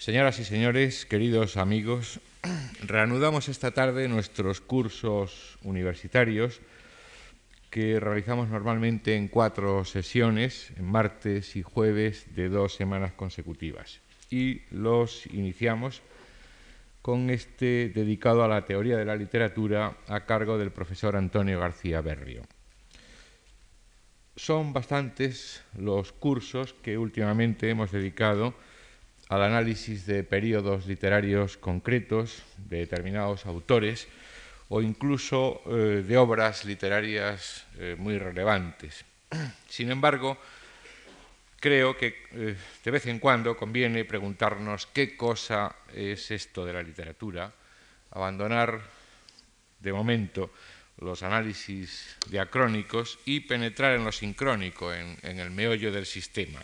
Señoras y señores, queridos amigos, reanudamos esta tarde nuestros cursos universitarios que realizamos normalmente en cuatro sesiones, en martes y jueves de dos semanas consecutivas. Y los iniciamos con este dedicado a la teoría de la literatura a cargo del profesor Antonio García Berrio. Son bastantes los cursos que últimamente hemos dedicado al análisis de periodos literarios concretos de determinados autores o incluso eh, de obras literarias eh, muy relevantes. Sin embargo, creo que eh, de vez en cuando conviene preguntarnos qué cosa es esto de la literatura, abandonar de momento los análisis diacrónicos y penetrar en lo sincrónico, en el meollo del sistema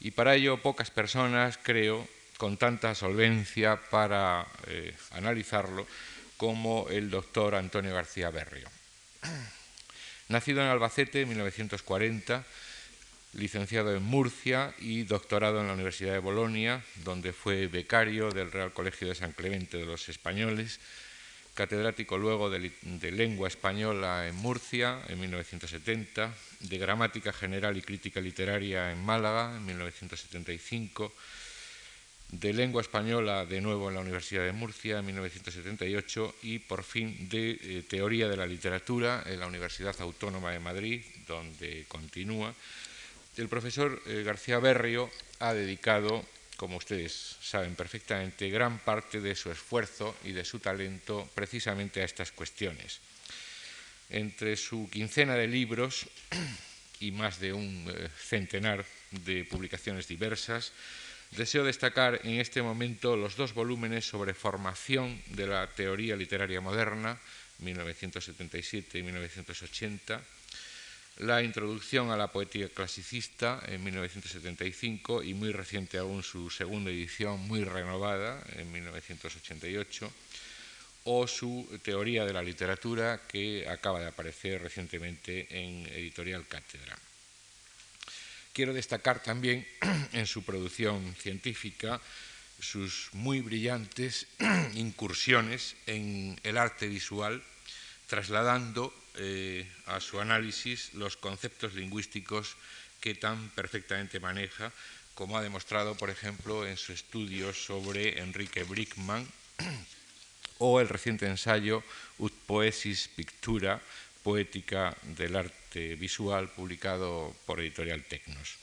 y para ello pocas personas, creo, con tanta solvencia para eh, analizarlo como el doctor Antonio García Berrio. Nacido en Albacete en 1940, licenciado en Murcia y doctorado en la Universidad de Bolonia, donde fue becario del Real Colegio de San Clemente de los Españoles, catedrático luego de, lengua española en Murcia en 1970, de gramática general y crítica literaria en Málaga en 1975, de lengua española de nuevo en la Universidad de Murcia en 1978 y por fin de eh, teoría de la literatura en la Universidad Autónoma de Madrid, donde continúa. El profesor eh, García Berrio ha dedicado como ustedes saben perfectamente, gran parte de su esfuerzo y de su talento precisamente a estas cuestiones. Entre su quincena de libros y más de un eh, centenar de publicaciones diversas, deseo destacar en este momento los dos volúmenes sobre formación de la teoría literaria moderna, 1977 y 1980, la introducción a la poética clasicista en 1975 y muy reciente aún su segunda edición muy renovada en 1988 o su teoría de la literatura que acaba de aparecer recientemente en editorial Cátedra. Quiero destacar también en su producción científica sus muy brillantes incursiones en el arte visual, trasladando eh, a su análisis los conceptos lingüísticos que tan perfectamente maneja, como ha demostrado, por ejemplo, en su estudio sobre Enrique Brickman o el reciente ensayo Ut Poesis Pictura, Poética del Arte Visual, publicado por Editorial Tecnos.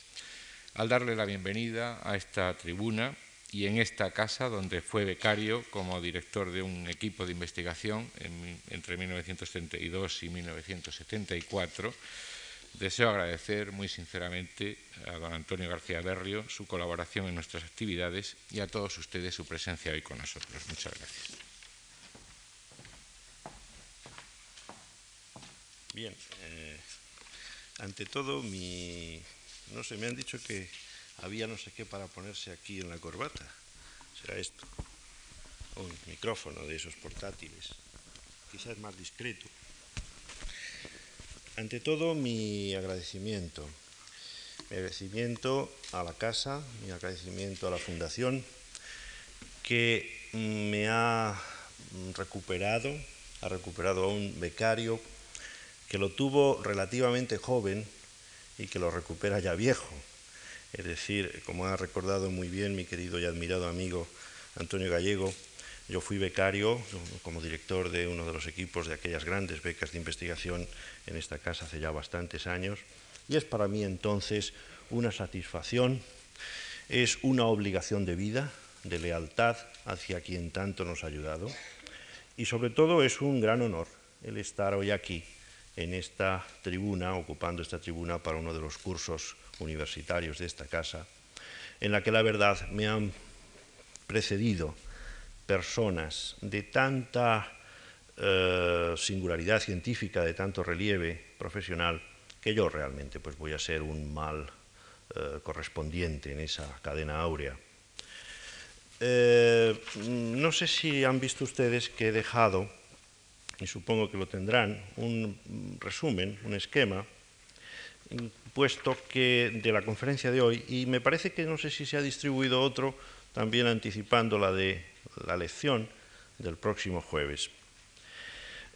Al darle la bienvenida a esta tribuna, y en esta casa, donde fue becario como director de un equipo de investigación entre 1932 y 1974, deseo agradecer muy sinceramente a don Antonio García Berrio su colaboración en nuestras actividades y a todos ustedes su presencia hoy con nosotros. Muchas gracias. Bien, eh, ante todo, mi, no sé, me han dicho que había no sé qué para ponerse aquí en la corbata. Será esto. Un micrófono de esos portátiles. Quizás más discreto. Ante todo, mi agradecimiento. Mi agradecimiento a la casa, mi agradecimiento a la fundación, que me ha recuperado, ha recuperado a un becario que lo tuvo relativamente joven y que lo recupera ya viejo es decir, como ha recordado muy bien mi querido y admirado amigo Antonio Gallego, yo fui becario como director de uno de los equipos de aquellas grandes becas de investigación en esta casa hace ya bastantes años y es para mí entonces una satisfacción, es una obligación de vida, de lealtad hacia quien tanto nos ha ayudado y sobre todo es un gran honor el estar hoy aquí en esta tribuna, ocupando esta tribuna para uno de los cursos universitarios de esta casa, en la que la verdad me han precedido personas de tanta eh, singularidad científica, de tanto relieve profesional, que yo realmente pues, voy a ser un mal eh, correspondiente en esa cadena áurea. Eh, no sé si han visto ustedes que he dejado, y supongo que lo tendrán, un resumen, un esquema, puesto que de la conferencia de hoy, y me parece que no sé si se ha distribuido otro también anticipando la de la lección del próximo jueves.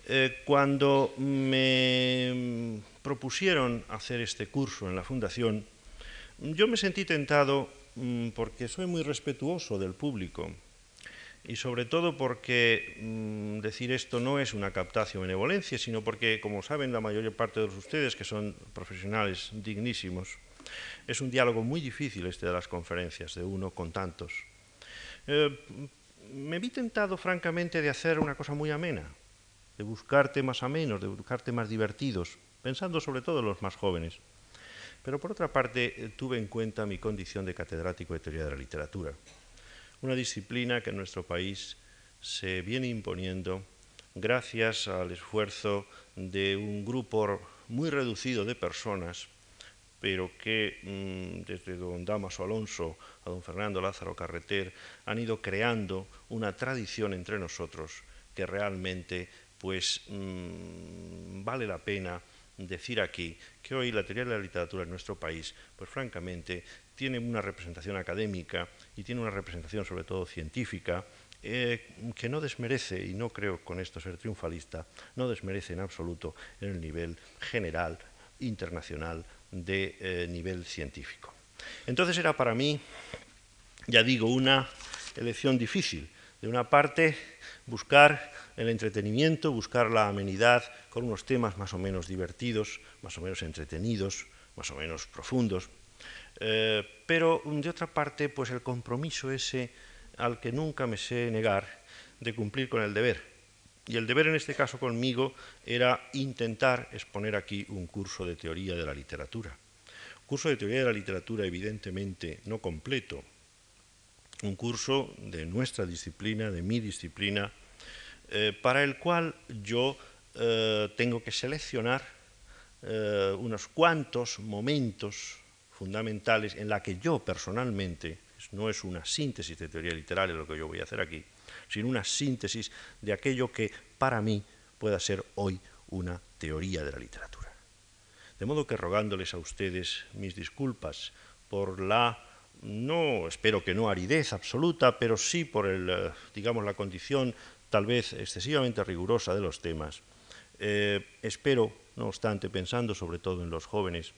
Eh, cuando me propusieron hacer este curso en la Fundación, yo me sentí tentado mm, porque soy muy respetuoso del público y sobre todo porque mm, decir esto no es una captación benevolencia, sino porque, como saben la mayor parte de ustedes, que son profesionales dignísimos, es un diálogo muy difícil este de las conferencias, de uno con tantos. Eh, me vi tentado, francamente, de hacer una cosa muy amena, de buscar temas amenos, de buscar temas divertidos, pensando sobre todo en los más jóvenes. Pero por otra parte, eh, tuve en cuenta mi condición de catedrático de teoría de la literatura una disciplina que en nuestro país se viene imponiendo gracias al esfuerzo de un grupo muy reducido de personas, pero que mm, desde don Damaso Alonso a don Fernando Lázaro Carreter han ido creando una tradición entre nosotros que realmente pues mm, vale la pena decir aquí que hoy la teoría de la literatura en nuestro país, pues francamente, tiene una representación académica y tiene una representación sobre todo científica eh, que no desmerece, y no creo con esto ser triunfalista, no desmerece en absoluto en el nivel general, internacional, de eh, nivel científico. Entonces era para mí, ya digo, una elección difícil. De una parte, buscar el entretenimiento, buscar la amenidad con unos temas más o menos divertidos, más o menos entretenidos, más o menos profundos, eh, pero de otra parte, pues el compromiso ese al que nunca me sé negar de cumplir con el deber. Y el deber en este caso conmigo era intentar exponer aquí un curso de teoría de la literatura. Curso de teoría de la literatura evidentemente no completo, un curso de nuestra disciplina, de mi disciplina, eh, para el cual yo eh, tengo que seleccionar unos cuantos momentos fundamentales en la que yo personalmente, no es una síntesis de teoría literaria lo que yo voy a hacer aquí, sino una síntesis de aquello que para mí pueda ser hoy una teoría de la literatura. De modo que rogándoles a ustedes mis disculpas por la, no, espero que no aridez absoluta, pero sí por el, eh, digamos, la condición tal vez excesivamente rigurosa de los temas, eh, espero, no obstante, pensando sobre todo en los jóvenes,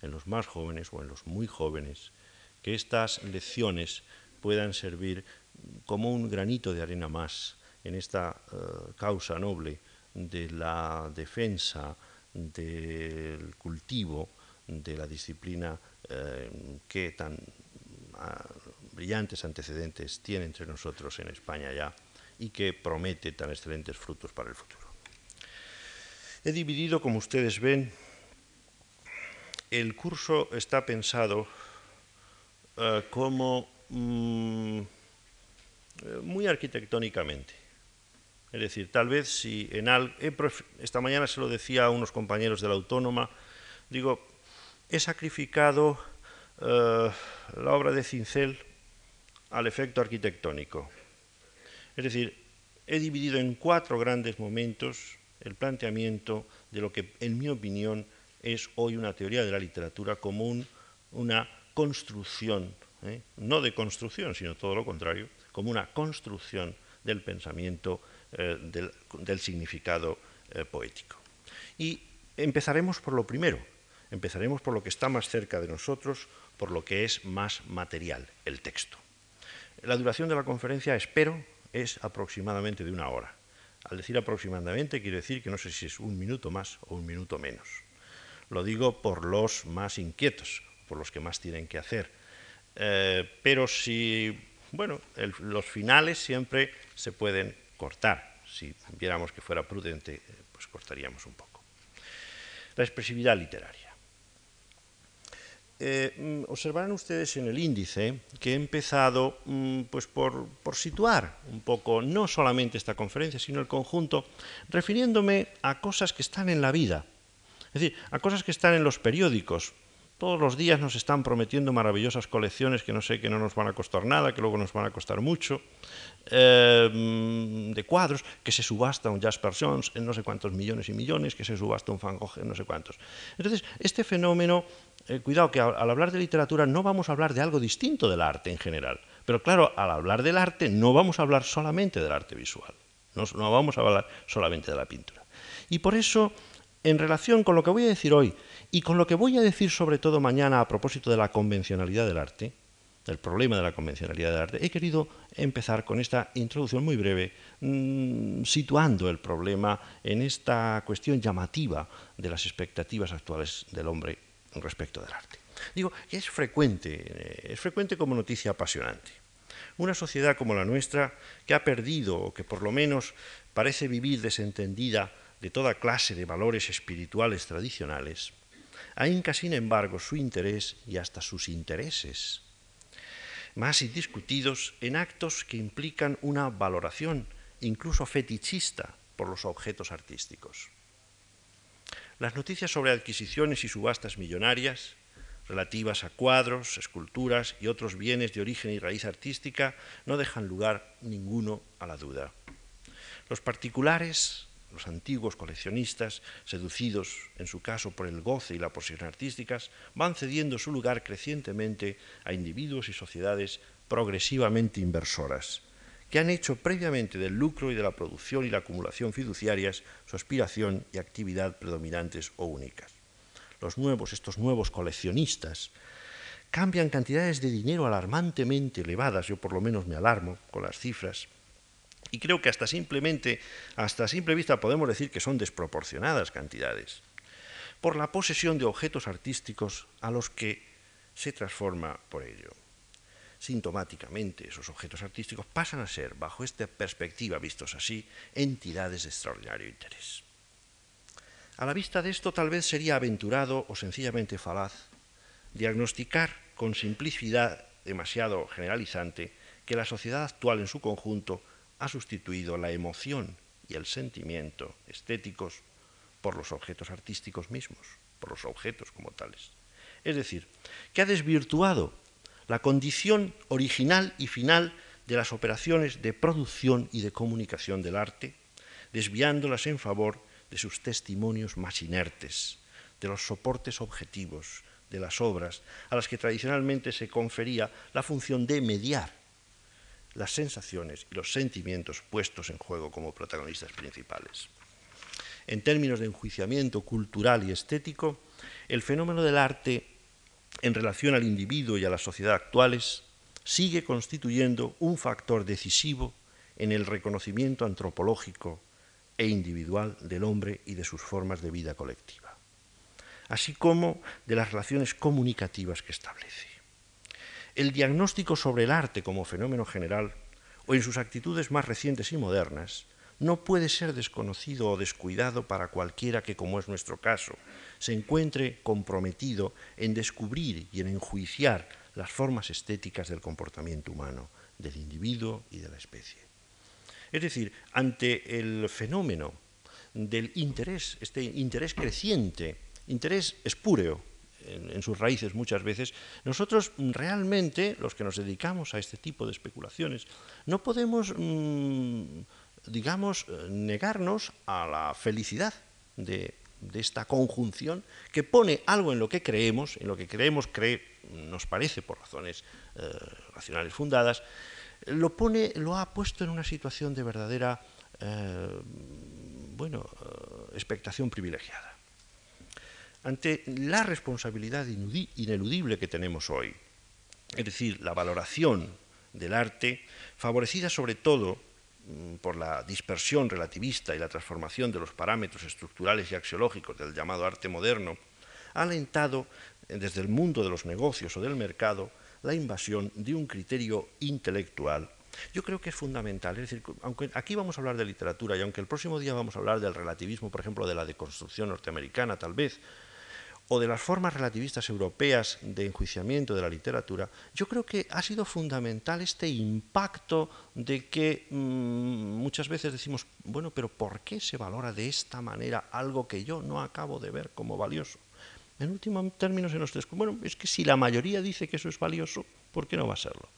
en los más jóvenes o en los muy jóvenes, que estas lecciones puedan servir como un granito de arena más en esta eh, causa noble de la defensa del cultivo de la disciplina eh, que tan ah, brillantes antecedentes tiene entre nosotros en España ya y que promete tan excelentes frutos para el futuro. He dividido, como ustedes ven, el curso está pensado eh, como mm, eh, muy arquitectónicamente. Es decir, tal vez si en al, esta mañana se lo decía a unos compañeros de la Autónoma, digo, he sacrificado eh, la obra de Cincel al efecto arquitectónico. Es decir, he dividido en cuatro grandes momentos el planteamiento de lo que, en mi opinión, es hoy una teoría de la literatura como una construcción, ¿eh? no de construcción, sino todo lo contrario, como una construcción del pensamiento, eh, del, significado eh, poético. Y empezaremos por lo primero, empezaremos por lo que está más cerca de nosotros, por lo que es más material, el texto. La duración de la conferencia, espero, es aproximadamente de una hora. Al decir aproximadamente, quiero decir que no sé si es un minuto más o un minuto menos. Lo digo por los más inquietos, por los que más tienen que hacer. Eh, pero si, bueno, los finales siempre se pueden cortar. Si viéramos que fuera prudente, pues cortaríamos un poco. La expresividad literaria. Eh, mm, observarán ustedes en el índice que he empezado mm, pues por, por, situar un poco no solamente esta conferencia, sino el conjunto, refiriéndome a cosas que están en la vida, es decir, a cosas que están en los periódicos. Todos los días nos están prometiendo maravillosas colecciones que no sé, que no nos van a costar nada, que luego nos van a costar mucho, eh, de cuadros, que se subasta un Jasper Jones en no sé cuántos millones y millones, que se subasta un Van Gogh en no sé cuántos. Entonces, este fenómeno, eh, cuidado que al hablar de literatura no vamos a hablar de algo distinto del arte en general, Pero claro, al hablar del arte no vamos a hablar solamente del arte visual, no vamos a hablar solamente de la pintura. Y por eso, en relación con lo que voy a decir hoy y con lo que voy a decir sobre todo mañana a propósito de la convencionalidad del arte, del problema de la convencionalidad del arte, he querido empezar con esta introducción muy breve, mm, situando el problema en esta cuestión llamativa de las expectativas actuales del hombre respecto del arte. Digo es frecuente, eh, es frecuente como noticia apasionante. Una sociedad como la nuestra, que ha perdido, o que por lo menos parece vivir desentendida de toda clase de valores espirituales tradicionales, ahínca sin embargo su interés y hasta sus intereses más indiscutidos en actos que implican una valoración, incluso fetichista, por los objetos artísticos. Las noticias sobre adquisiciones y subastas millonarias, relativas a cuadros, esculturas y otros bienes de origen y raíz artística, no dejan lugar ninguno a la duda. Los particulares los antiguos coleccionistas, seducidos en su caso por el goce y la posición artísticas, van cediendo su lugar crecientemente a individuos y sociedades progresivamente inversoras, que han hecho previamente del lucro y de la producción y la acumulación fiduciarias su aspiración y actividad predominantes o únicas. Los nuevos, estos nuevos coleccionistas, cambian cantidades de dinero alarmantemente elevadas, yo por lo menos me alarmo con las cifras, y creo que hasta simplemente, hasta simple vista podemos decir que son desproporcionadas cantidades, por la posesión de objetos artísticos a los que se transforma por ello. Sintomáticamente, esos objetos artísticos pasan a ser, bajo esta perspectiva vistos así, entidades de extraordinario interés. A la vista de esto, tal vez sería aventurado o sencillamente falaz diagnosticar con simplicidad demasiado generalizante que la sociedad actual en su conjunto ha sustituido la emoción y el sentimiento estéticos por los objetos artísticos mismos, por los objetos como tales. Es decir, que ha desvirtuado la condición original y final de las operaciones de producción y de comunicación del arte, desviándolas en favor de sus testimonios más inertes, de los soportes objetivos de las obras a las que tradicionalmente se confería la función de mediar las sensaciones y los sentimientos puestos en juego como protagonistas principales. En términos de enjuiciamiento cultural y estético, el fenómeno del arte en relación al individuo y a la sociedad actuales sigue constituyendo un factor decisivo en el reconocimiento antropológico e individual del hombre y de sus formas de vida colectiva, así como de las relaciones comunicativas que establece. El diagnóstico sobre el arte como fenómeno general, o en sus actitudes más recientes y modernas, no puede ser desconocido o descuidado para cualquiera que, como es nuestro caso, se encuentre comprometido en descubrir y en enjuiciar las formas estéticas del comportamiento humano, del individuo y de la especie. Es decir, ante el fenómeno del interés, este interés creciente, interés espúreo en, sus raíces muchas veces, nosotros realmente, los que nos dedicamos a este tipo de especulaciones, no podemos, mm, digamos, negarnos a la felicidad de, esta conjunción que pone algo en lo que creemos, en lo que creemos, cree, nos parece por razones eh, racionales fundadas, lo, pone, lo ha puesto en una situación de verdadera eh, bueno, eh, expectación privilegiada ante la responsabilidad ineludible que tenemos hoy, es decir, la valoración del arte, favorecida sobre todo mm, por la dispersión relativista y la transformación de los parámetros estructurales y axiológicos del llamado arte moderno, ha alentado eh, desde el mundo de los negocios o del mercado la invasión de un criterio intelectual. Yo creo que es fundamental, es decir, aunque aquí vamos a hablar de literatura y aunque el próximo día vamos a hablar del relativismo, por ejemplo, de la deconstrucción norteamericana, tal vez, o de las formas relativistas europeas de enjuiciamiento de la literatura, yo creo que ha sido fundamental este impacto de que mm, muchas veces decimos, bueno, pero ¿por qué se valora de esta manera algo que yo no acabo de ver como valioso? En último término se nos descubre, bueno, es que si la mayoría dice que eso es valioso, ¿por qué no va a serlo?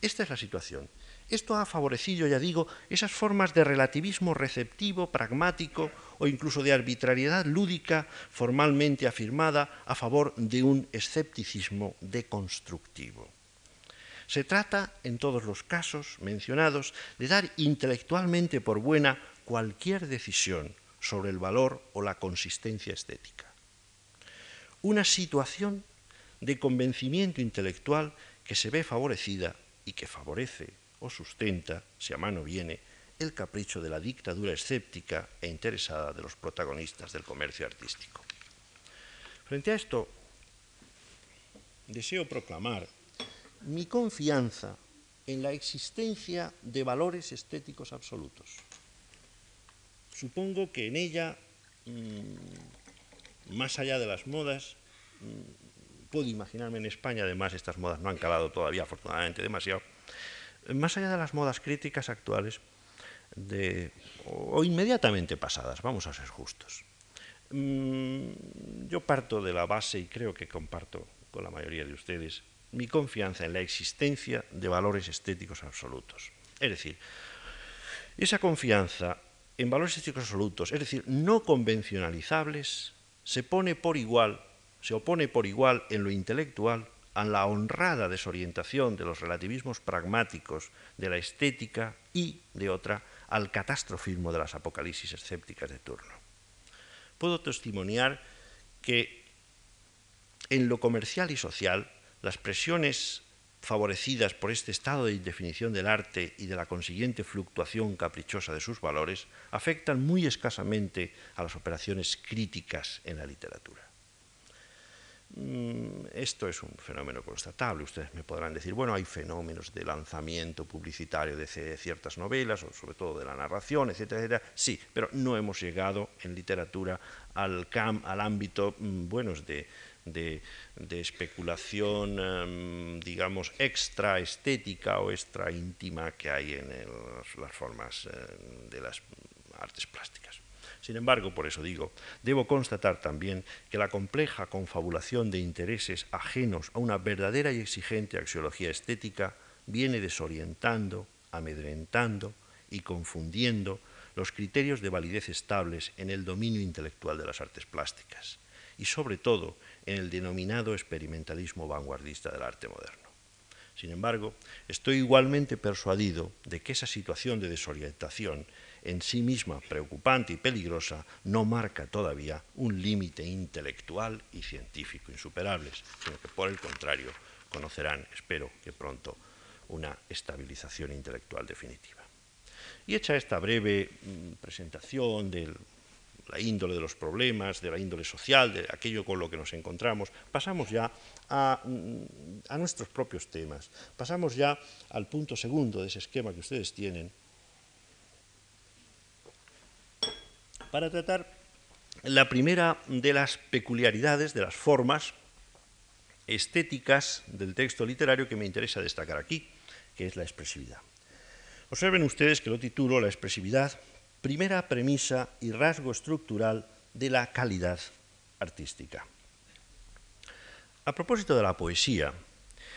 Esta es la situación. Esto ha favorecido, ya digo, esas formas de relativismo receptivo, pragmático o incluso de arbitrariedad lúdica formalmente afirmada a favor de un escepticismo deconstructivo. Se trata, en todos los casos mencionados, de dar intelectualmente por buena cualquier decisión sobre el valor o la consistencia estética. Una situación de convencimiento intelectual que se ve favorecida y que favorece o sustenta, si a mano viene, el capricho de la dictadura escéptica e interesada de los protagonistas del comercio artístico. Frente a esto, deseo proclamar mi confianza en la existencia de valores estéticos absolutos. Supongo que en ella, mm, más allá de las modas, mm, puedo imaginarme en España, además estas modas no han calado todavía afortunadamente demasiado, más allá de las modas críticas actuales, de, o, inmediatamente pasadas, vamos a ser justos. Mm, yo parto de la base, y creo que comparto con la mayoría de ustedes, mi confianza en la existencia de valores estéticos absolutos. Es decir, esa confianza en valores estéticos absolutos, es decir, no convencionalizables, se pone por igual, se opone por igual en lo intelectual a la honrada desorientación de los relativismos pragmáticos de la estética y, de otra, al catastrofismo de las apocalipsis escépticas de turno. Puedo testimoniar que en lo comercial y social, las presiones favorecidas por este estado de indefinición del arte y de la consiguiente fluctuación caprichosa de sus valores afectan muy escasamente a las operaciones críticas en la literatura. Mm, esto es un fenómeno constatable. Ustedes me podrán decir, bueno, hay fenómenos de lanzamiento publicitario de ciertas novelas, o sobre todo de la narración, etcétera, etcétera. Sí, pero no hemos llegado en literatura al, ámbito, mm, bueno, de, especulación, em, digamos, extra estética o extra íntima que hay en las formas em, de las artes plásticas. Sin embargo, por eso digo, debo constatar también que la compleja confabulación de intereses ajenos a una verdadera y exigente axiología estética viene desorientando, amedrentando y confundiendo los criterios de validez estables en el dominio intelectual de las artes plásticas y sobre todo en el denominado experimentalismo vanguardista del arte moderno. Sin embargo, estoy igualmente persuadido de que esa situación de desorientación, en sí misma preocupante y peligrosa, no marca todavía un límite intelectual y científico insuperables, sino que por el contrario conocerán, espero que pronto, una estabilización intelectual definitiva. Y hecha esta breve mm, presentación del la índole de los problemas, de la índole social, de aquello con lo que nos encontramos, pasamos ya a, nuestros propios temas, pasamos ya al punto segundo de ese esquema que ustedes tienen, para tratar la primera de las peculiaridades, de las formas estéticas del texto literario que me interesa destacar aquí, que es la expresividad. Observen ustedes que lo titulo La expresividad primera premisa y rasgo estructural de la calidad artística. A propósito de la poesía,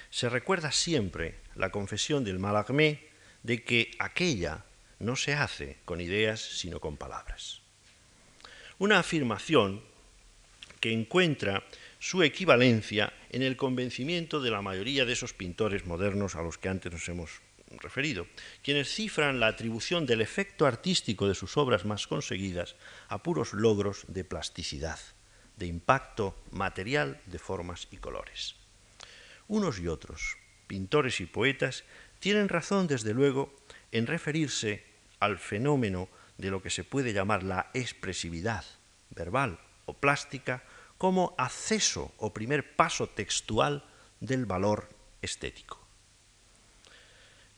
se recuerda siempre la confesión del Mallarmé de que aquella no se hace con ideas sino con palabras. Una afirmación que encuentra su equivalencia en el convencimiento de la mayoría de esos pintores modernos a los que antes nos hemos referido, quienes cifran la atribución del efecto artístico de sus obras más conseguidas a puros logros de plasticidad, de impacto material de formas y colores. Unos y otros, pintores y poetas, tienen razón, desde luego, en referirse al fenómeno de lo que se puede llamar la expresividad verbal o plástica como acceso o primer paso textual del valor estético.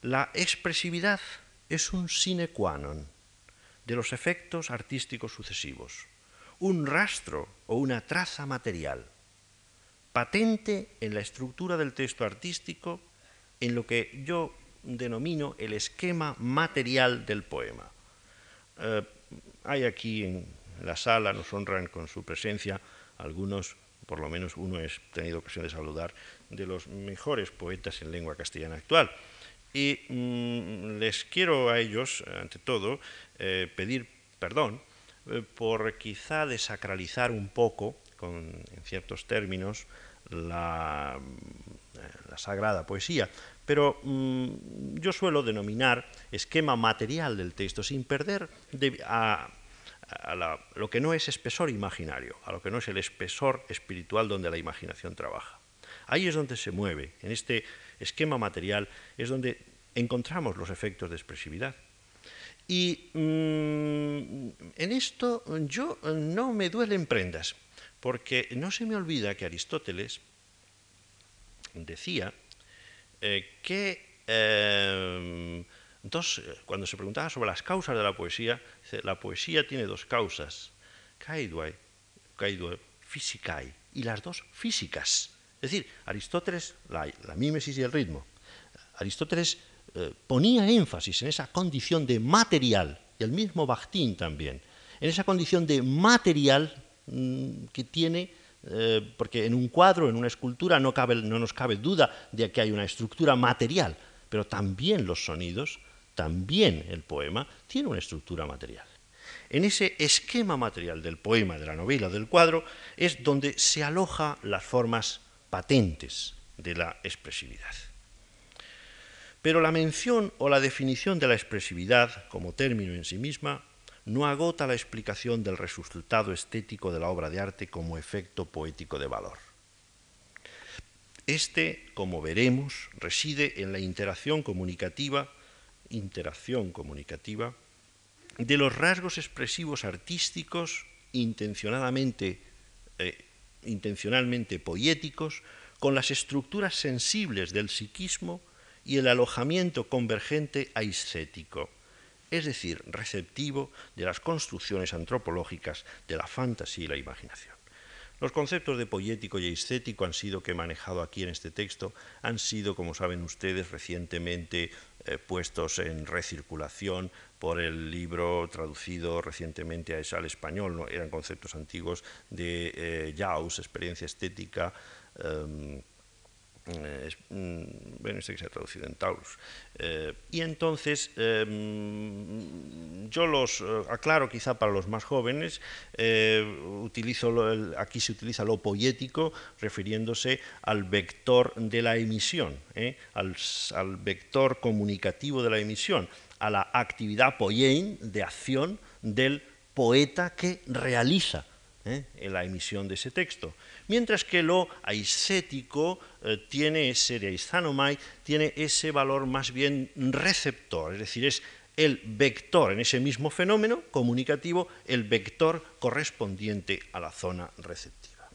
La expresividad es un sine qua non de los efectos artísticos sucesivos, un rastro o una traza material, patente en la estructura del texto artístico, en lo que yo denomino el esquema material del poema. Eh, hay aquí en la sala, nos honran con su presencia algunos, por lo menos uno he tenido ocasión de saludar, de los mejores poetas en lengua castellana actual. Y mm, les quiero a ellos, ante todo, eh, pedir perdón eh, por quizá desacralizar un poco, en ciertos términos, la, la sagrada poesía, pero mm, yo suelo denominar esquema material del texto sin perder a, lo que no es espesor imaginario, a lo que no es el espesor espiritual donde la imaginación trabaja. Ahí es donde se mueve, en este esquema material es donde encontramos los efectos de expresividad. Y mm, en esto yo no me duelen prendas, porque no se me olvida que Aristóteles decía eh, que eh, cuando se preguntaba sobre las causas de la poesía, la poesía tiene dos causas, caidue, caidue, fisicae, y las dos físicas. Es decir, Aristóteles, la, la mímesis y el ritmo, Aristóteles eh, ponía énfasis en esa condición de material, y el mismo Bakhtin también, en esa condición de material mm, que tiene, eh, porque en un cuadro, en una escultura, no, no nos cabe duda de que hay una estructura material, pero también los sonidos, también el poema, tiene una estructura material. En ese esquema material del poema, de la novela, del cuadro, es donde se aloja las formas patentes de la expresividad. Pero la mención o la definición de la expresividad como término en sí misma no agota la explicación del resultado estético de la obra de arte como efecto poético de valor. Este, como veremos, reside en la interacción comunicativa, interacción comunicativa de los rasgos expresivos artísticos intencionadamente, eh, intencionalmente poéticos con las estructuras sensibles del psiquismo y el alojamiento convergente aiscético, es decir, receptivo de las construcciones antropológicas de la fantasía y la imaginación. Los conceptos de poético y aiscético han sido que he manejado aquí en este texto, han sido, como saben ustedes, recientemente eh, puestos en recirculación por el libro traducido recientemente al español, ¿no? eran conceptos antiguos de eh, Jaus, experiencia estética, em, mm, bueno, este que se ha traducido en Taurus. Eh, y entonces, em, yo los eh, aclaro quizá para los más jóvenes, utilizo aquí se utiliza lo poético refiriéndose al vector de la emisión, al, al, vector comunicativo de la emisión, a la actividad poiein de acción del poeta que realiza la emisión de ese texto mientras que lo aiscético eh, tiene ese, de tiene ese valor más bien receptor, es decir, es el vector en ese mismo fenómeno comunicativo, el vector correspondiente a la zona receptiva.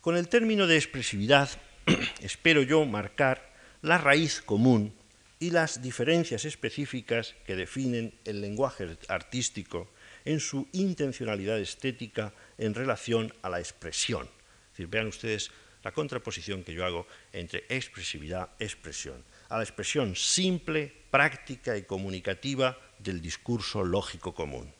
Con el término de expresividad espero yo marcar la raíz común y las diferencias específicas que definen el lenguaje artístico en su intencionalidad estética en relación a la expresión. Vean ustedes la contraposición que yo hago entre expresividad expresión, a la expresión simple, práctica y comunicativa del discurso lógico común.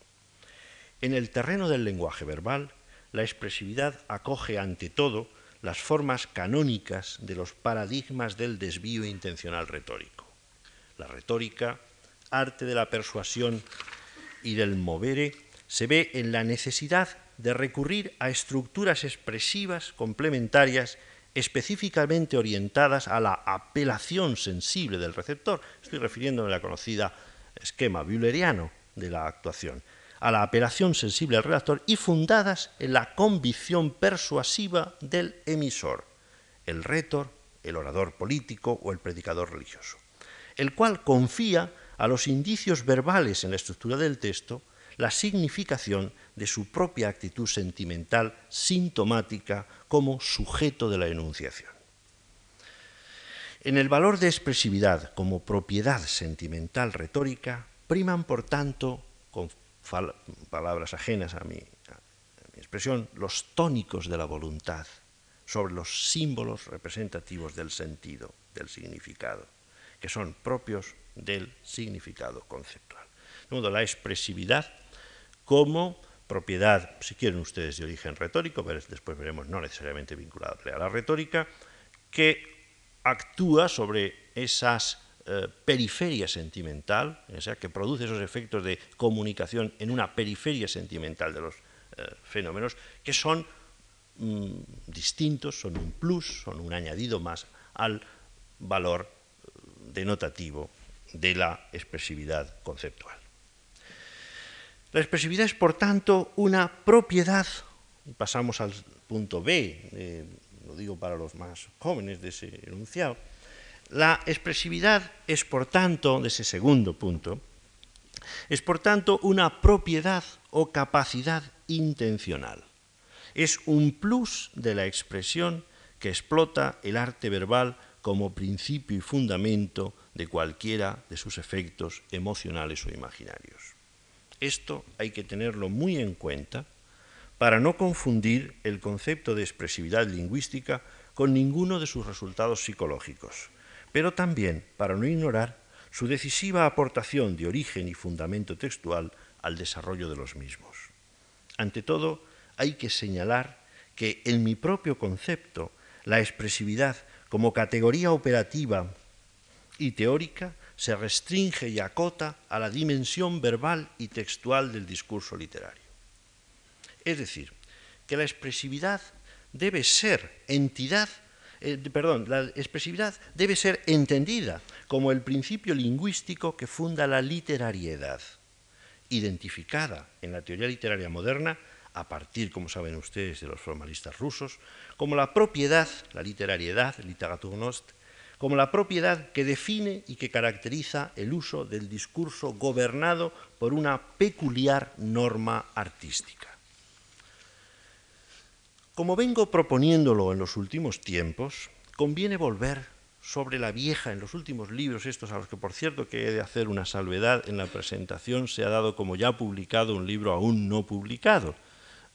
En el terreno del lenguaje verbal, la expresividad acoge ante todo las formas canónicas de los paradigmas del desvío intencional retórico. La retórica, arte de la persuasión y del movere, se ve en la necesidad de recurrir a estructuras expresivas complementarias específicamente orientadas a la apelación sensible del receptor. Estoy refiriéndome a la conocida esquema bühleriano de la actuación, a la apelación sensible del redactor y fundadas en la convicción persuasiva del emisor, el retor, el orador político o el predicador religioso, el cual confía a los indicios verbales en la estructura del texto la significación de su propia actitud sentimental sintomática como sujeto de la enunciación. En el valor de expresividad como propiedad sentimental retórica priman, por tanto, con palabras ajenas a mi, expresión, los tónicos de la voluntad sobre los símbolos representativos del sentido, del significado, que son propios del significado conceptual. De modo, la expresividad como propiedad, si quieren ustedes, de origen retórico, pero después veremos no necesariamente vinculable a la retórica, que actúa sobre esas eh, periferias sentimental, o sea, que produce esos efectos de comunicación en una periferia sentimental de los eh, fenómenos, que son mm, distintos, son un plus, son un añadido más al valor denotativo de la expresividad conceptual. La expresividad es, por tanto, una propiedad, y pasamos al punto B, eh, lo digo para los más jóvenes de ese enunciado, la expresividad es, por tanto, de ese segundo punto, es, por tanto, una propiedad o capacidad intencional. Es un plus de la expresión que explota el arte verbal como principio y fundamento de cualquiera de sus efectos emocionales o imaginarios. Esto hay que tenerlo muy en cuenta para no confundir el concepto de expresividad lingüística con ninguno de sus resultados psicológicos, pero también para no ignorar su decisiva aportación de origen y fundamento textual al desarrollo de los mismos. Ante todo, hay que señalar que en mi propio concepto la expresividad como categoría operativa y teórica se restringe y acota a la dimensión verbal y textual del discurso literario. Es decir, que la expresividad debe ser entidad, eh, perdón, la expresividad debe ser entendida como el principio lingüístico que funda la literariedad, identificada en la teoría literaria moderna a partir, como saben ustedes, de los formalistas rusos, como la propiedad, la literariedad, literaturnost, como la propiedad que define y que caracteriza el uso del discurso gobernado por una peculiar norma artística. Como vengo proponiéndolo en los últimos tiempos, conviene volver sobre la vieja en los últimos libros estos, a los que por cierto que he de hacer una salvedad en la presentación, se ha dado como ya publicado un libro aún no publicado,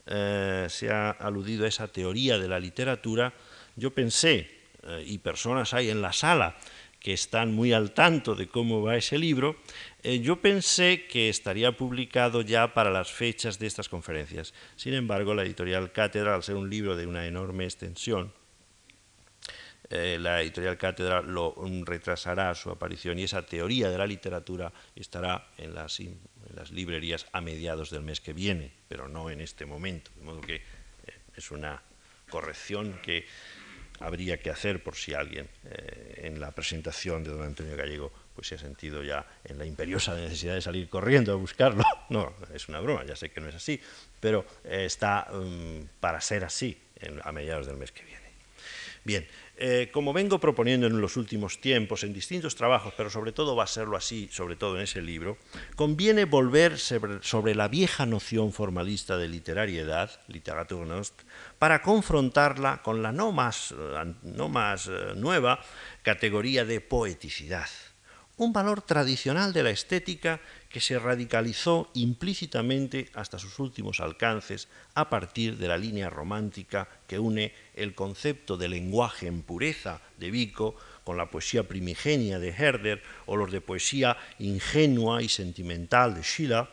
eh, se ha aludido a esa teoría de la literatura, yo pensé, eh, y personas hay en la sala que están muy al tanto de cómo va ese libro, eh, yo pensé que estaría publicado ya para las fechas de estas conferencias. Sin embargo, la editorial Cátedra, al ser un libro de una enorme extensión, la editorial Cátedra lo mm, retrasará su aparición y esa teoría de la literatura estará en las las librerías a mediados del mes que viene, pero no en este momento. De modo que eh, es una corrección que habría que hacer por si alguien eh, en la presentación de don Antonio Gallego pues se ha sentido ya en la imperiosa necesidad de salir corriendo a buscarlo. No, es una broma, ya sé que no es así, pero eh, está mm, para ser así a mediados del mes que viene. Bien, eh, como vengo proponiendo en los últimos tiempos, en distintos trabajos, pero sobre todo va a serlo así, sobre todo en ese libro, conviene volver sobre, la vieja noción formalista de literariedad, literaturnost, para confrontarla con la no más, eh, no más eh, nueva categoría de poeticidad, un valor tradicional de la estética que se radicalizó implícitamente hasta sus últimos alcances a partir de la línea romántica que une el concepto de lenguaje en pureza de Vico con la poesía primigenia de Herder o los de poesía ingenua y sentimental de Schiller.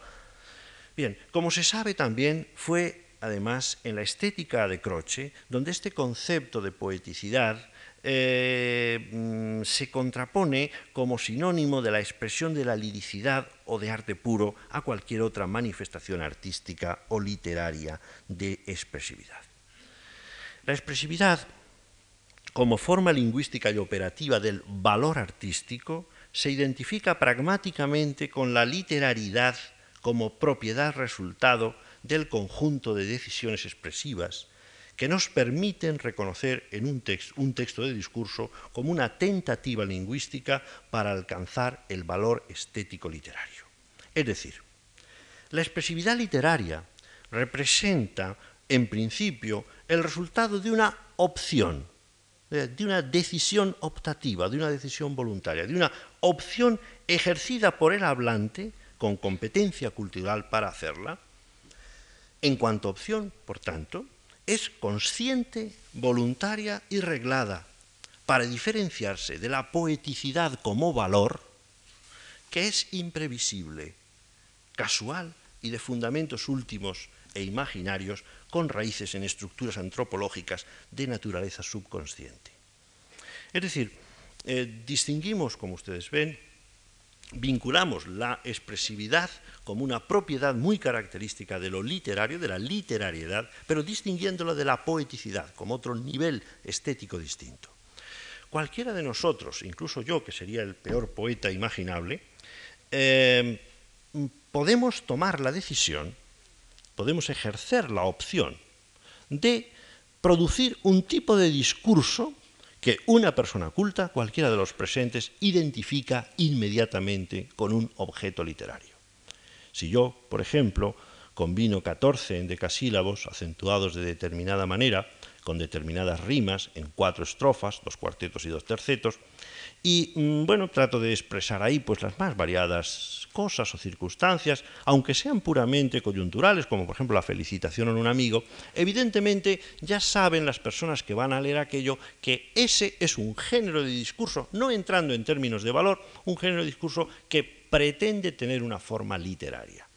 Bien, como se sabe también, fue además en la estética de Croce donde este concepto de poeticidad eh, mm, se contrapone como sinónimo de la expresión de la liricidad o de arte puro a cualquier otra manifestación artística o literaria de expresividad. La expresividad, como forma lingüística y operativa del valor artístico, se identifica pragmáticamente con la literariedad como propiedad resultado del conjunto de decisiones expresivas que nos permiten reconocer en un, un texto de discurso como una tentativa lingüística para alcanzar el valor estético literario. Es decir, la expresividad literaria representa, en principio, el resultado de una opción, de una decisión optativa, de una decisión voluntaria, de una opción ejercida por el hablante con competencia cultural para hacerla. En cuanto a opción, por tanto, es consciente, voluntaria y reglada para diferenciarse de la poeticidad como valor, que es imprevisible, casual y de fundamentos últimos e imaginarios con raíces en estructuras antropológicas de naturaleza subconsciente. Es decir, eh, distinguimos, como ustedes ven, vinculamos la expresividad como una propiedad muy característica de lo literario, de la literariedad, pero distinguiéndolo de la poeticidad como otro nivel estético distinto. cualquiera de nosotros, incluso yo, que sería el peor poeta imaginable, eh, podemos tomar la decisión, podemos ejercer la opción de producir un tipo de discurso que una persona culta, cualquiera de los presentes, identifica inmediatamente con un objeto literario. Si yo, por ejemplo, combino 14 endecasílabos acentuados de determinada manera, con determinadas rimas en cuatro estrofas, dos cuartetos y dos tercetos, y mm, bueno, trato de expresar ahí pues las más variadas cosas o circunstancias, aunque sean puramente coyunturales, como por ejemplo la felicitación a un amigo, evidentemente ya saben las personas que van a leer aquello que ese es un género de discurso, no entrando en términos de valor, un género de discurso que pretende tener una forma literaria.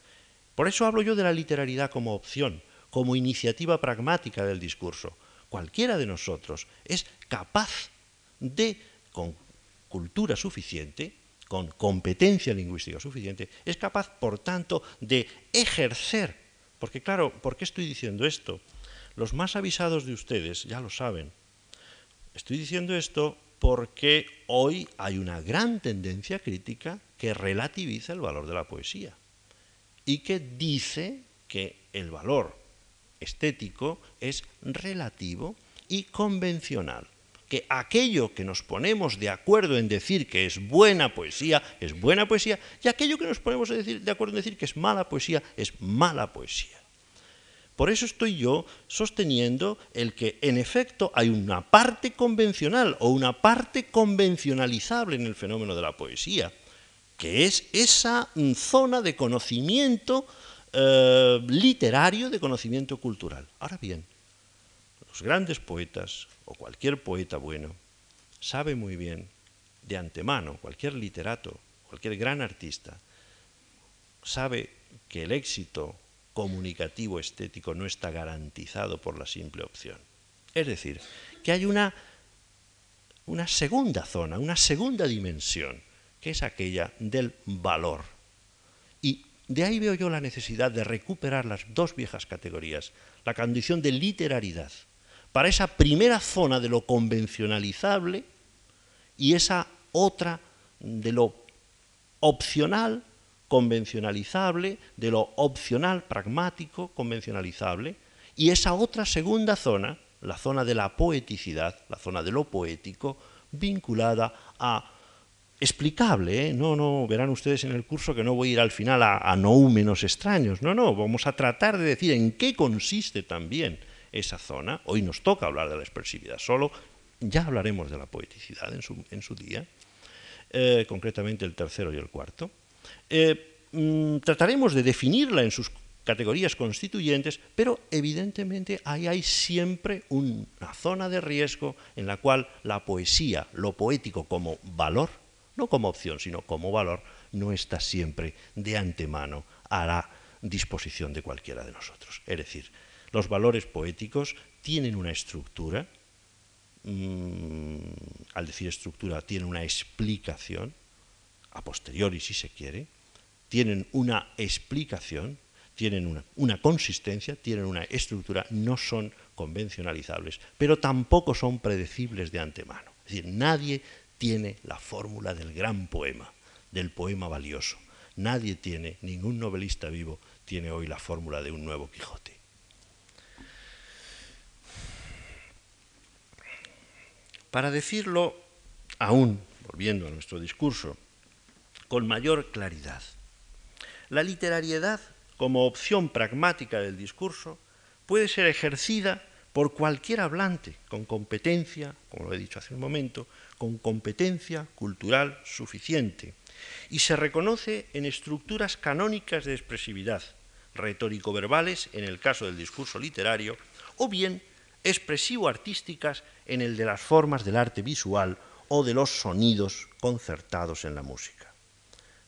Por eso hablo yo de la literalidad como opción, como iniciativa pragmática del discurso. Cualquiera de nosotros es capaz de, con cultura suficiente, con competencia lingüística suficiente, es capaz, por tanto, de ejercer. Porque claro, ¿por qué estoy diciendo esto? Los más avisados de ustedes ya lo saben. Estoy diciendo esto porque hoy hay una gran tendencia crítica que relativiza el valor de la poesía y que dice que el valor estético es relativo y convencional. Que aquello que nos ponemos de acuerdo en decir que es buena poesía, es buena poesía, y aquello que nos ponemos de, acuerdo en decir que es mala poesía, es mala poesía. Por eso estoy yo sosteniendo el que en efecto hay una parte convencional o una parte convencionalizable en el fenómeno de la poesía que es esa zona de conocimiento eh, literario, de conocimiento cultural. Ahora bien, los grandes poetas, o cualquier poeta bueno, sabe muy bien de antemano, cualquier literato, cualquier gran artista, sabe que el éxito comunicativo estético no está garantizado por la simple opción. Es decir, que hay una, una segunda zona, una segunda dimensión que es aquella del valor. De ahí veo yo la necesidad de recuperar las dos viejas categorías, la condición de literalidad, para esa primera zona de lo convencionalizable y esa otra de lo opcional, convencionalizable, de lo opcional, pragmático, convencionalizable, y esa otra segunda zona, la zona de la poeticidad, la zona de lo poético, vinculada a explicable, ¿eh? no, no, verán ustedes en el curso que no voy a ir al final a, a noúmenos extraños, no, no, vamos a tratar de decir en qué consiste también esa zona, hoy nos toca hablar de la expresividad solo, ya hablaremos de la poeticidad en su, día, eh, concretamente el tercero y el cuarto, eh, mm, trataremos de definirla en sus categorías constituyentes, pero evidentemente ahí hay siempre una zona de riesgo en la cual la poesía, lo poético como valor, no como opción, sino como valor, no está siempre de antemano a la disposición de cualquiera de nosotros. Es decir, los valores poéticos tienen una estructura, mm, al decir estructura, tienen una explicación, a posteriori si se quiere, tienen una explicación, tienen una, una, consistencia, tienen una estructura, no son convencionalizables, pero tampoco son predecibles de antemano. Es decir, nadie tiene la fórmula del gran poema, del poema valioso. Nadie tiene, ningún novelista vivo tiene hoy la fórmula de un nuevo Quijote. Para decirlo aún, volviendo a nuestro discurso, con mayor claridad, la literariedad como opción pragmática del discurso puede ser ejercida por cualquier hablante con competencia, como lo he dicho hace un momento, con competencia cultural suficiente y se reconoce en estructuras canónicas de expresividad, retórico-verbales en el caso del discurso literario, o bien expresivo-artísticas en el de las formas del arte visual o de los sonidos concertados en la música.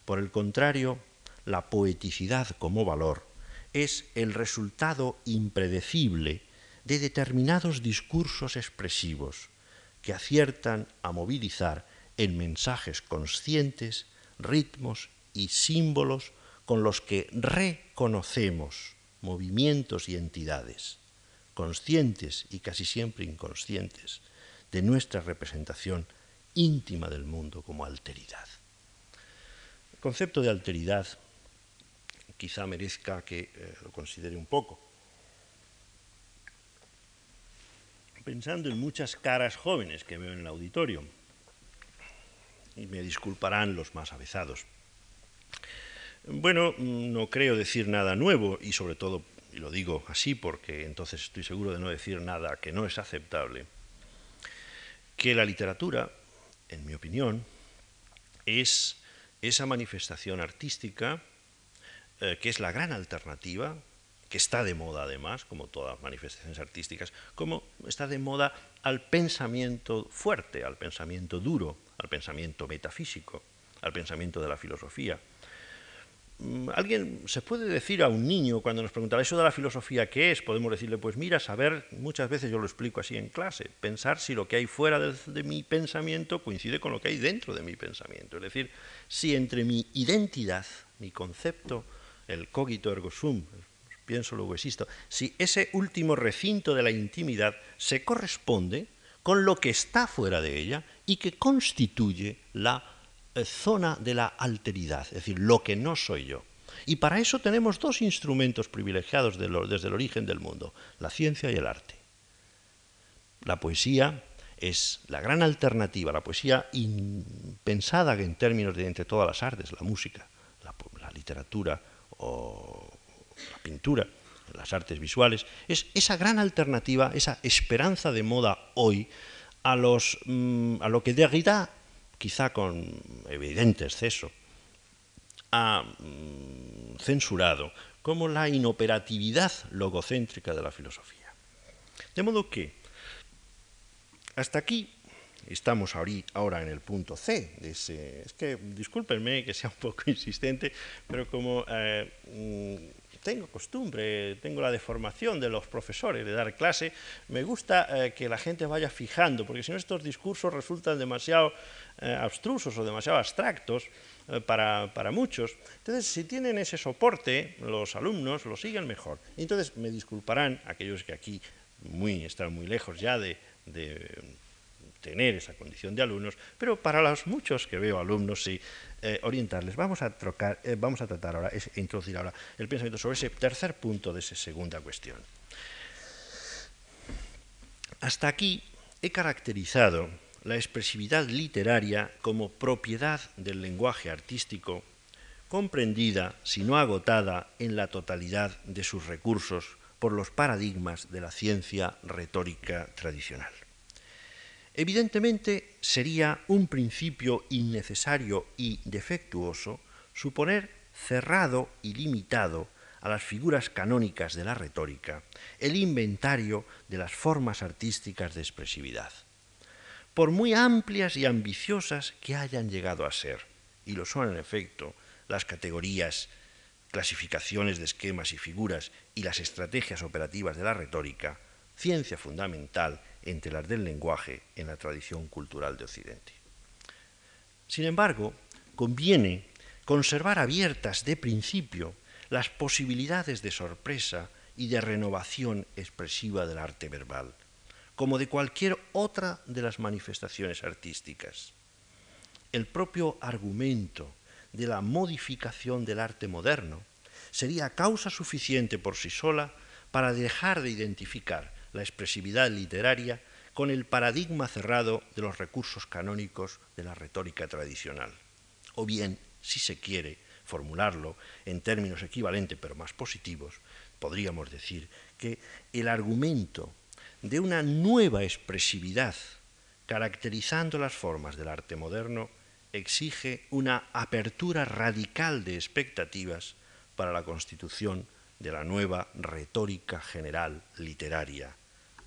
Por el contrario, la poeticidad como valor es el resultado impredecible de determinados discursos expresivos que aciertan a movilizar en mensajes conscientes ritmos y símbolos con los que reconocemos movimientos y entidades, conscientes y casi siempre inconscientes, de nuestra representación íntima del mundo como alteridad. El concepto de alteridad quizá merezca que eh, lo considere un poco. Pensando en muchas caras jóvenes que veo en el auditorio, y me disculparán los más avezados. Bueno, no creo decir nada nuevo y sobre todo, y lo digo así porque entonces estoy seguro de no decir nada que no es aceptable, que la literatura, en mi opinión, es esa manifestación artística eh, que es la gran alternativa, que está de moda además, como todas manifestaciones artísticas, como está de moda al pensamiento fuerte, al pensamiento duro, al pensamiento metafísico, al pensamiento de la filosofía. Mm, alguien se puede decir a un niño cuando nos pregunta eso de la filosofía qué es, podemos decirle, pues mira, saber, muchas veces yo lo explico así en clase, pensar si lo que hay fuera de, de, mi pensamiento coincide con lo que hay dentro de mi pensamiento. Es decir, si entre mi identidad, mi concepto, el cogito ergo sum, pienso luego existo, si ese último recinto de la intimidad se corresponde con lo que está fuera de ella y que constituye la eh, zona de la alteridad, es decir, lo que no soy yo. Y para eso tenemos dos instrumentos privilegiados desde el origen del mundo, la ciencia y el arte. La poesía es la gran alternativa, la poesía pensada en términos de entre todas las artes, la música, la, la literatura o la pintura, las artes visuales, es esa gran alternativa, esa esperanza de moda hoy a, los, mm, a lo que Derrida quizá con evidente exceso, ha mm, censurado como la inoperatividad logocéntrica de la filosofía. De modo que, hasta aquí estamos ahora en el punto C de ese. Es que discúlpenme que sea un poco insistente, pero como eh, mm, tengo costumbre, tengo la deformación de los profesores de dar clase, me gusta eh, que la gente vaya fijando, porque si no estos discursos resultan demasiado eh, abstrusos o demasiado abstractos eh, para, para, muchos. Entonces, si tienen ese soporte, los alumnos lo siguen mejor. Entonces, me disculparán aquellos que aquí muy, están muy lejos ya de, de tener esa condición de alumnos, pero para los muchos que veo alumnos, sí, eh, orientarles. Vamos a, trocar, eh, vamos a tratar ahora, es, introducir ahora el pensamiento sobre ese tercer punto de esa segunda cuestión. Hasta aquí he caracterizado la expresividad literaria como propiedad del lenguaje artístico, comprendida, si no agotada, en la totalidad de sus recursos por los paradigmas de la ciencia retórica tradicional. Evidentemente sería un principio innecesario y defectuoso suponer cerrado y limitado a las figuras canónicas de la retórica el inventario de las formas artísticas de expresividad, por muy amplias y ambiciosas que hayan llegado a ser, y lo son en efecto las categorías, clasificaciones de esquemas y figuras y las estrategias operativas de la retórica, ciencia fundamental entre las del lenguaje en la tradición cultural de Occidente. Sin embargo, conviene conservar abiertas de principio las posibilidades de sorpresa y de renovación expresiva del arte verbal, como de cualquier otra de las manifestaciones artísticas. El propio argumento de la modificación del arte moderno sería causa suficiente por sí sola para dejar de identificar la expresividad literaria con el paradigma cerrado de los recursos canónicos de la retórica tradicional. O bien, si se quiere formularlo en términos equivalentes pero más positivos, podríamos decir que el argumento de una nueva expresividad caracterizando las formas del arte moderno exige una apertura radical de expectativas para la constitución de la nueva retórica general literaria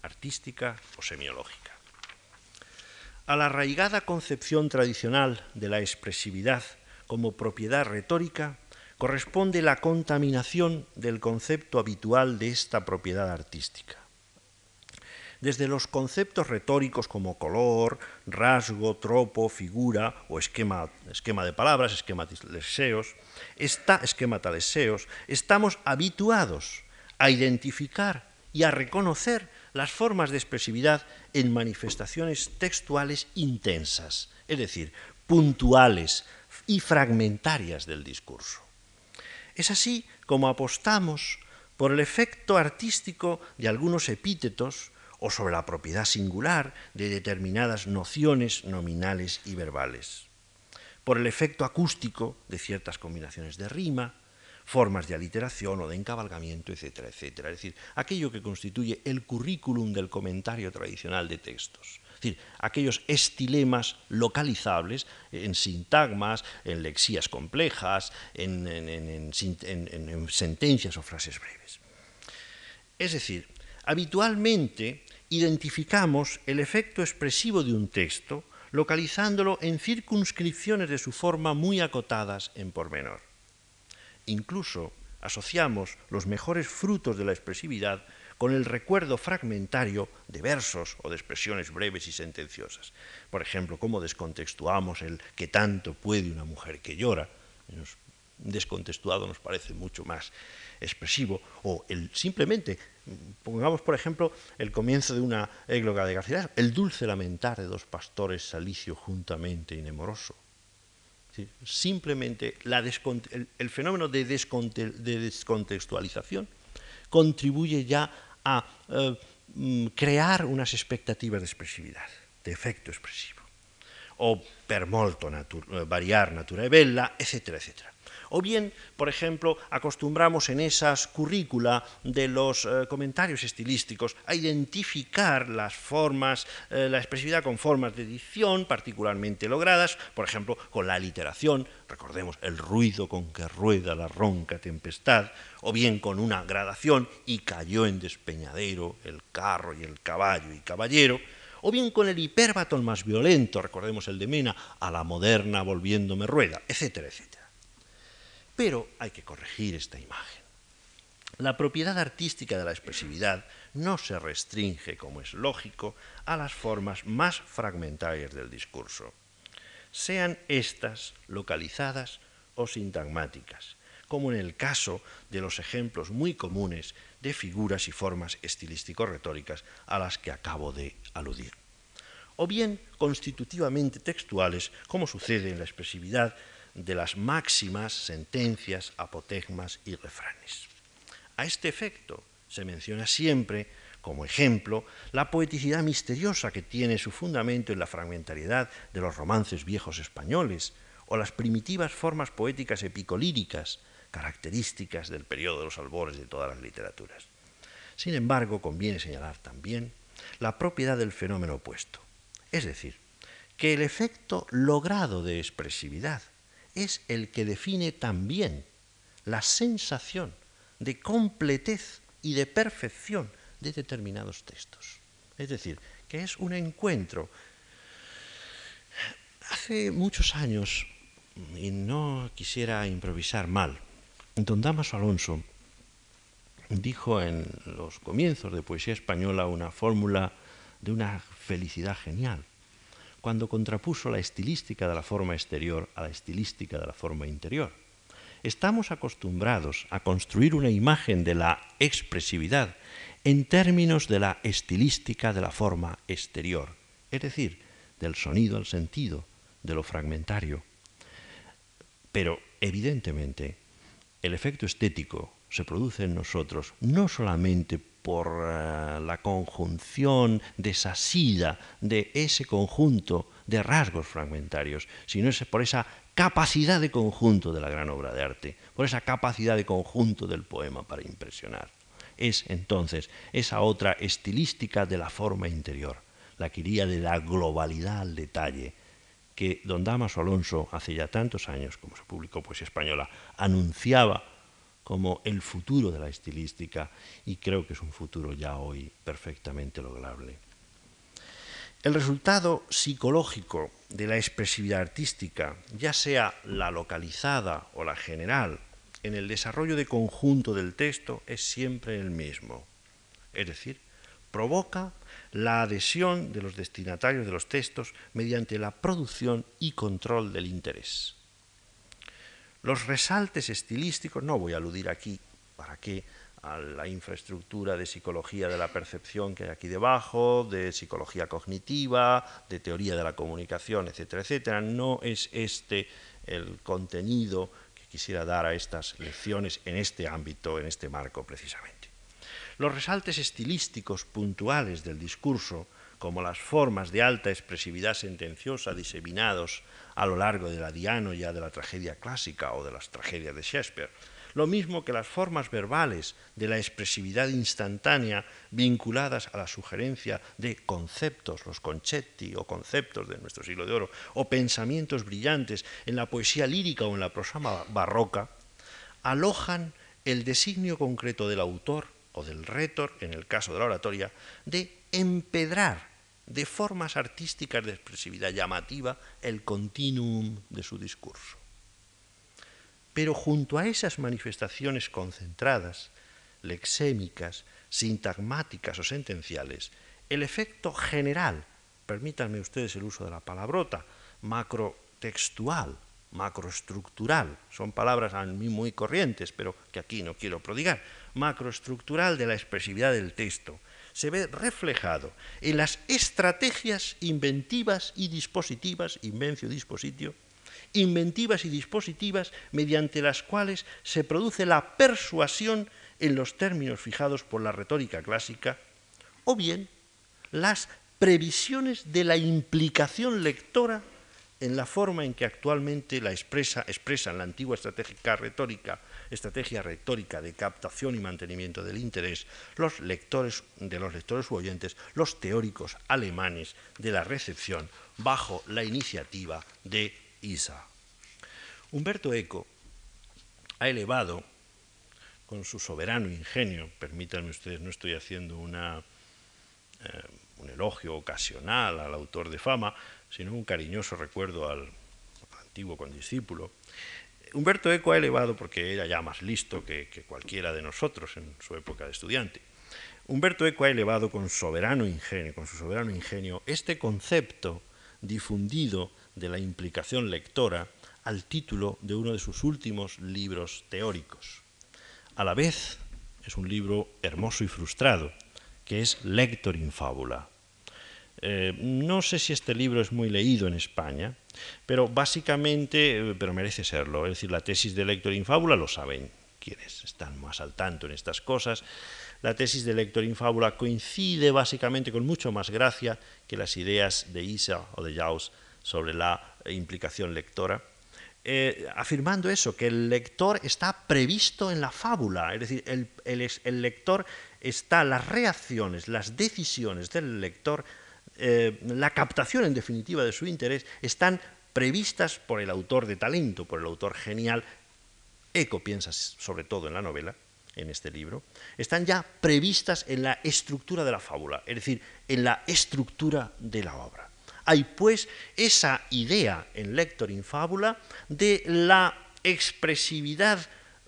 artística o semiológica. A la arraigada concepción tradicional de la expresividad como propiedad retórica corresponde la contaminación del concepto habitual de esta propiedad artística. Desde los conceptos retóricos como color, rasgo, tropo, figura o esquema, esquema de palabras, esquema está, esquema talesios, estamos habituados a identificar y a reconocer las formas de expresividad en manifestaciones textuales intensas, es decir, puntuales y fragmentarias del discurso. Es así como apostamos por el efecto artístico de algunos epítetos o sobre la propiedad singular de determinadas nociones nominales y verbales, por el efecto acústico de ciertas combinaciones de rima, formas de aliteración o de encabalgamiento, etcétera, etcétera. Es decir, aquello que constituye el currículum del comentario tradicional de textos. Es decir, aquellos estilemas localizables en sintagmas, en lexías complejas, en, en sentencias o frases breves. Es decir, habitualmente identificamos el efecto expresivo de un texto localizándolo en circunscripciones de su forma muy acotadas en pormenor. Incluso asociamos los mejores frutos de la expresividad con el recuerdo fragmentario de versos o de expresiones breves y sentenciosas. Por ejemplo, cómo descontextuamos el que tanto puede una mujer que llora. Descontextuado nos parece mucho más expresivo. O el, simplemente, pongamos por ejemplo el comienzo de una égloga de García, el dulce lamentar de dos pastores salicio juntamente y nemoroso simplemente el, fenómeno de, descontextualización contribuye ya a eh, mm, crear unas expectativas de expresividad, de efecto expresivo, o per molto eh, variar natura e bella, etcétera, etcétera. O bien, por ejemplo, acostumbramos en esas currícula de los eh, comentarios estilísticos a identificar las formas, eh, la expresividad con formas de edición particularmente logradas, por ejemplo, con la literación, recordemos el ruido con que rueda la ronca tempestad, o bien con una gradación y cayó en despeñadero el carro y el caballo y caballero, o bien con el hiperbatón más violento, recordemos el de Mena, a la moderna volviéndome rueda, etcétera, etcétera. Pero hay que corregir esta imagen. La propiedad artística de la expresividad no se restringe, como es lógico, a las formas más fragmentarias del discurso, sean éstas localizadas o sintagmáticas, como en el caso de los ejemplos muy comunes de figuras y formas estilístico-retóricas a las que acabo de aludir, o bien constitutivamente textuales, como sucede en la expresividad de las máximas, sentencias, apotegmas y refranes. A este efecto se menciona siempre como ejemplo la poeticidad misteriosa que tiene su fundamento en la fragmentariedad de los romances viejos españoles o las primitivas formas poéticas epicolíricas características del periodo de los albores de todas las literaturas. Sin embargo, conviene señalar también la propiedad del fenómeno opuesto, es decir, que el efecto logrado de expresividad es el que define también la sensación de completez y de perfección de determinados textos. Es decir, que es un encuentro. Hace muchos años, y no quisiera improvisar mal, don Damaso Alonso dijo en los comienzos de Poesía Española una fórmula de una felicidad genial cuando contrapuso la estilística de la forma exterior a la estilística de la forma interior. Estamos acostumbrados a construir una imagen de la expresividad en términos de la estilística de la forma exterior, es decir, del sonido al sentido, de lo fragmentario. Pero, evidentemente, el efecto estético se produce en nosotros no solamente por eh, la conjunción desasida de ese conjunto de rasgos fragmentarios, sino por esa capacidad de conjunto de la gran obra de arte, por esa capacidad de conjunto del poema para impresionar. Es entonces esa otra estilística de la forma interior, la que iría de la globalidad al detalle, que don Damaso Alonso, hace ya tantos años, como se publicó Poesía Española, anunciaba como el futuro de la estilística y creo que es un futuro ya hoy perfectamente lograble. El resultado psicológico de la expresividad artística, ya sea la localizada o la general, en el desarrollo de conjunto del texto es siempre el mismo. Es decir, provoca la adhesión de los destinatarios de los textos mediante la producción y control del interés. Los resaltes estilísticos, no voy a aludir aquí para qué a la infraestructura de psicología de la percepción que hay aquí debajo, de psicología cognitiva, de teoría de la comunicación, etcétera, etcétera. No es este el contenido que quisiera dar a estas lecciones en este ámbito, en este marco precisamente. Los resaltes estilísticos puntuales del discurso, como las formas de alta expresividad sentenciosa diseminados a lo largo de la ya de la tragedia clásica o de las tragedias de Shakespeare, lo mismo que las formas verbales de la expresividad instantánea vinculadas a la sugerencia de conceptos, los concetti o conceptos de nuestro siglo de oro, o pensamientos brillantes en la poesía lírica o en la prosa barroca, alojan el designio concreto del autor o del rétor, en el caso de la oratoria, de empedrar de formas artísticas de expresividad llamativa el continuum de su discurso. Pero junto a esas manifestaciones concentradas, lexémicas, sintagmáticas o sentenciales, el efecto general, permítanme ustedes el uso de la palabrota, macrotextual, macroestructural, son palabras a mí muy corrientes, pero que aquí no quiero prodigar, macroestructural de la expresividad del texto, se ve reflejado en las estrategias inventivas y dispositivas, invencio dispositio, inventivas y dispositivas mediante las cuales se produce la persuasión en los términos fijados por la retórica clásica, o bien las previsiones de la implicación lectora en la forma en que actualmente la expresa, expresan la antigua estrategia retórica, estrategia retórica de captación y mantenimiento del interés, los lectores de los lectores u oyentes, los teóricos alemanes de la recepción bajo la iniciativa de Isa. Humberto Eco ha elevado con su soberano ingenio, permítanme ustedes, no estoy haciendo una, eh, un elogio ocasional al autor de fama, sino un cariñoso recuerdo al, antiguo condiscípulo. Humberto Eco ha elevado, porque era ya más listo que, cualquiera de nosotros en su época de estudiante, Humberto Eco ha elevado con soberano ingenio, con su soberano ingenio, este concepto difundido de la implicación lectora al título de uno de sus últimos libros teóricos. A la vez es un libro hermoso y frustrado, que es Lector in Fábula. Eh, no sé si este libro es muy leído en España, pero básicamente, eh, pero merece serlo. Es decir, la tesis de Lector in Fábula lo saben quienes están más al tanto en estas cosas. La tesis de Lector in Fábula coincide básicamente con mucho más gracia que las ideas de Isa o de Jaus sobre la implicación lectora, eh, afirmando eso, que el lector está previsto en la fábula, es decir, el, el, lector está, las reacciones, las decisiones del lector, eh, la captación en definitiva de su interés, están previstas por el autor de talento, por el autor genial. Eco piensa sobre todo en la novela, en este libro, están ya previstas en la estructura de la fábula, es decir, en la estructura de la obra. Hay pues esa idea en Lector in Fábula de la expresividad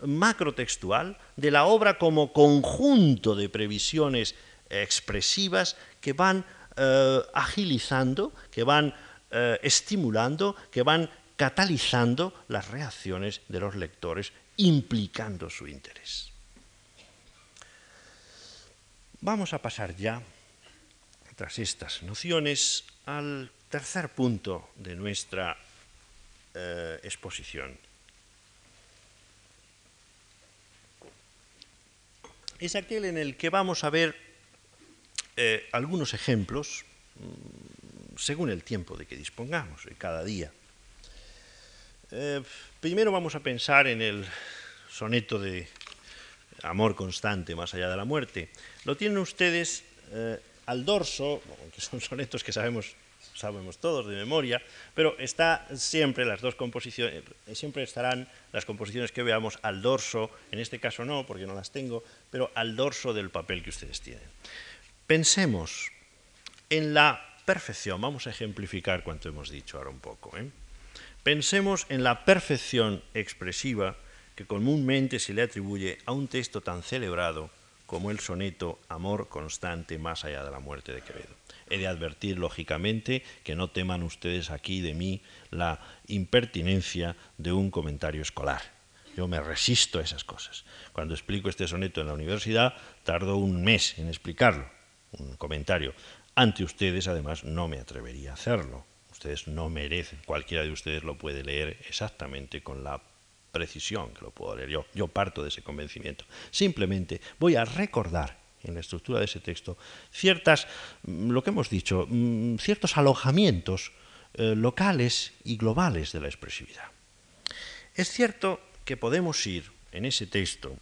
macrotextual de la obra como conjunto de previsiones expresivas que van eh, agilizando, que van eh, estimulando, que van catalizando las reacciones de los lectores, implicando su interés. Vamos a pasar ya, tras estas nociones, al tercer punto de nuestra eh, exposición. Es aquel en el que vamos a ver eh, algunos ejemplos mm, según el tiempo de que dispongamos cada día. Eh, primero vamos a pensar en el soneto de Amor constante más allá de la muerte. Lo tienen ustedes al dorso, que son sonetos que sabemos, sabemos todos de memoria, pero está siempre las dos composiciones, siempre estarán las composiciones que veamos al dorso, en este caso no, porque no las tengo, pero al dorso del papel que ustedes tienen. Pensemos en la perfección, vamos a ejemplificar cuanto hemos dicho ahora un poco. ¿eh? Pensemos en la perfección expresiva que comúnmente se le atribuye a un texto tan celebrado como el soneto Amor constante más allá de la muerte de Quevedo. He de advertir, lógicamente, que no teman ustedes aquí de mí la impertinencia de un comentario escolar. Yo me resisto a esas cosas. Cuando explico este soneto en la universidad, tardo un mes en explicarlo, un comentario. Ante ustedes, además, no me atrevería a hacerlo. Ustedes no merecen, cualquiera de ustedes lo puede leer exactamente con la precisión que lo puedo leer yo. Yo parto de ese convencimiento. Simplemente voy a recordar en la estructura de ese texto ciertas, mm, lo que hemos dicho, mm, ciertos alojamientos eh, locales y globales de la expresividad. Es cierto que podemos ir en ese texto,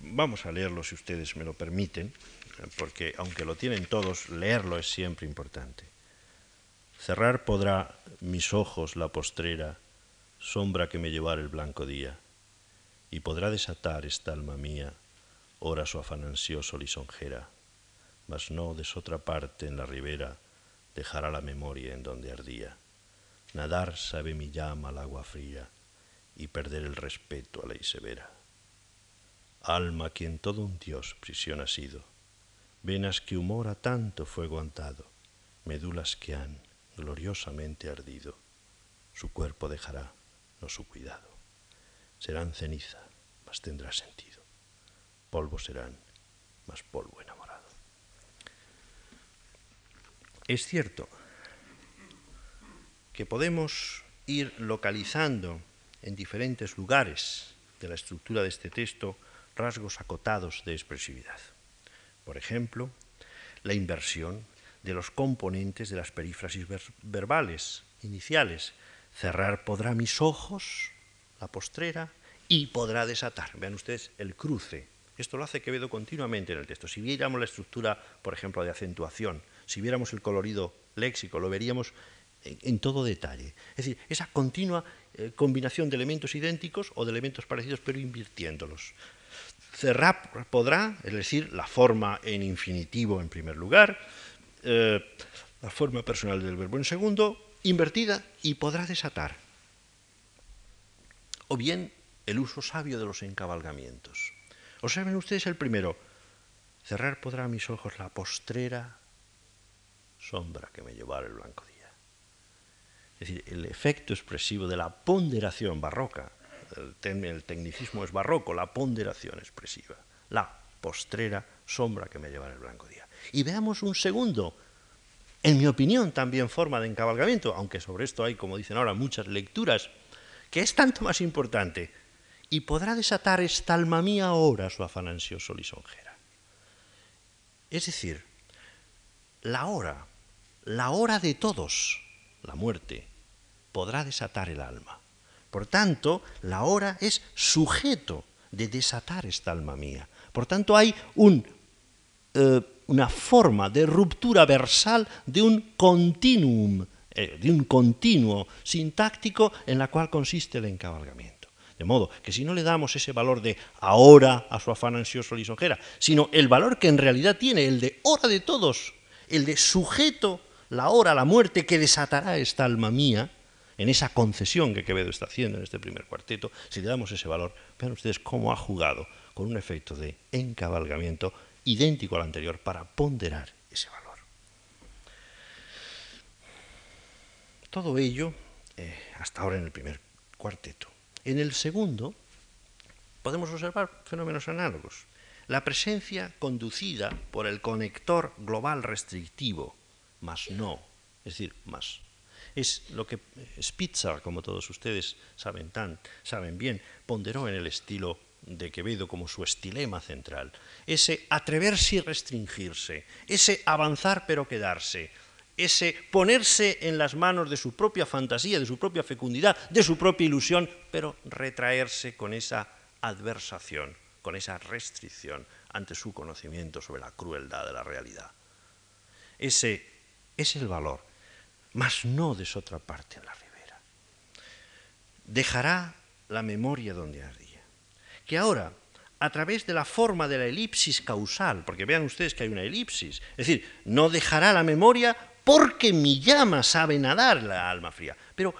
vamos a leerlo si ustedes me lo permiten, porque aunque lo tienen todos, leerlo es siempre importante. Cerrar podrá mis ojos la postrera, sombra que me llevar el blanco día, y podrá desatar esta alma mía, ora su afán ansioso lisonjera, mas no de otra parte en la ribera dejará la memoria en donde ardía. Nadar sabe mi llama al agua fría y perder el respeto a ley severa. Alma quien todo un dios prisión ha sido, venas que humora tanto fuego antado, medulas que han gloriosamente ardido, su cuerpo dejará, no su cuidado. Serán ceniza, mas tendrá sentido. Polvo serán, mas polvo enamorado. Es cierto que podemos ir localizando en diferentes lugares de la estructura de este texto rasgos acotados de expresividad. Por ejemplo, la inversión de los componentes de las perífrasis verbales iniciales. Cerrar podrá mis ojos, la postrera, y podrá desatar. Vean ustedes el cruce. Esto lo hace Quevedo continuamente en el texto. Si viéramos la estructura, por ejemplo, de acentuación, si viéramos el colorido léxico, lo veríamos en, todo detalle. Es decir, esa continua eh, combinación de elementos idénticos o de elementos parecidos, pero invirtiéndolos. Cerrar podrá, es decir, la forma en infinitivo en primer lugar, eh, la forma personal del verbo en segundo, invertida y podrá desatar. O bien el uso sabio de los encabalgamientos. Observen ustedes el primero. Cerrar podrá mis ojos la postrera sombra que me llevará el blanco día. Es decir, el efecto expresivo de la ponderación barroca, el, tecnicismo es barroco, la ponderación expresiva, la postrera sombra que me llevará el blanco día. Y veamos un segundo, en mi opinión también forma de encabalgamiento, aunque sobre esto hay, como dicen ahora, muchas lecturas, que es tanto más importante, y podrá desatar esta alma mía ahora su afán ansioso lisonjera. Es decir, la hora, la hora de todos, la muerte, podrá desatar el alma. Por tanto, la hora es sujeto de desatar esta alma mía. Por tanto, hay eh, una forma de ruptura versal de un continuum, eh, de un continuo sintáctico en la cual consiste el encabalgamiento. De modo que si no le damos ese valor de ahora a su afán ansioso lisonjera, sino el valor que en realidad tiene, el de hora de todos, el de sujeto, la hora, la muerte que desatará esta alma mía, en esa concesión que Quevedo está haciendo en este primer cuarteto, si le damos ese valor, vean ustedes cómo ha jugado con un efecto de encabalgamiento idéntico al anterior para ponderar ese valor. Todo ello eh, hasta ahora en el primer cuarteto. En el segundo podemos observar fenómenos análogos. La presencia conducida por el conector global restrictivo, más no, es decir, más. Es lo que Spitzer, como todos ustedes saben, tan, saben bien, ponderó en el estilo de Quevedo como su estilema central, ese atreverse y restringirse, ese avanzar pero quedarse, ese ponerse en las manos de su propia fantasía, de su propia fecundidad, de su propia ilusión, pero retraerse con esa adversación, con esa restricción ante su conocimiento sobre la crueldad de la realidad. Ese es el valor, mas no de su otra parte en la ribera. Dejará la memoria donde ardía que ahora, a través de la forma de la elipsis causal, porque vean ustedes que hay una elipsis, es decir, no dejará la memoria porque mi llama sabe nadar la alma fría, pero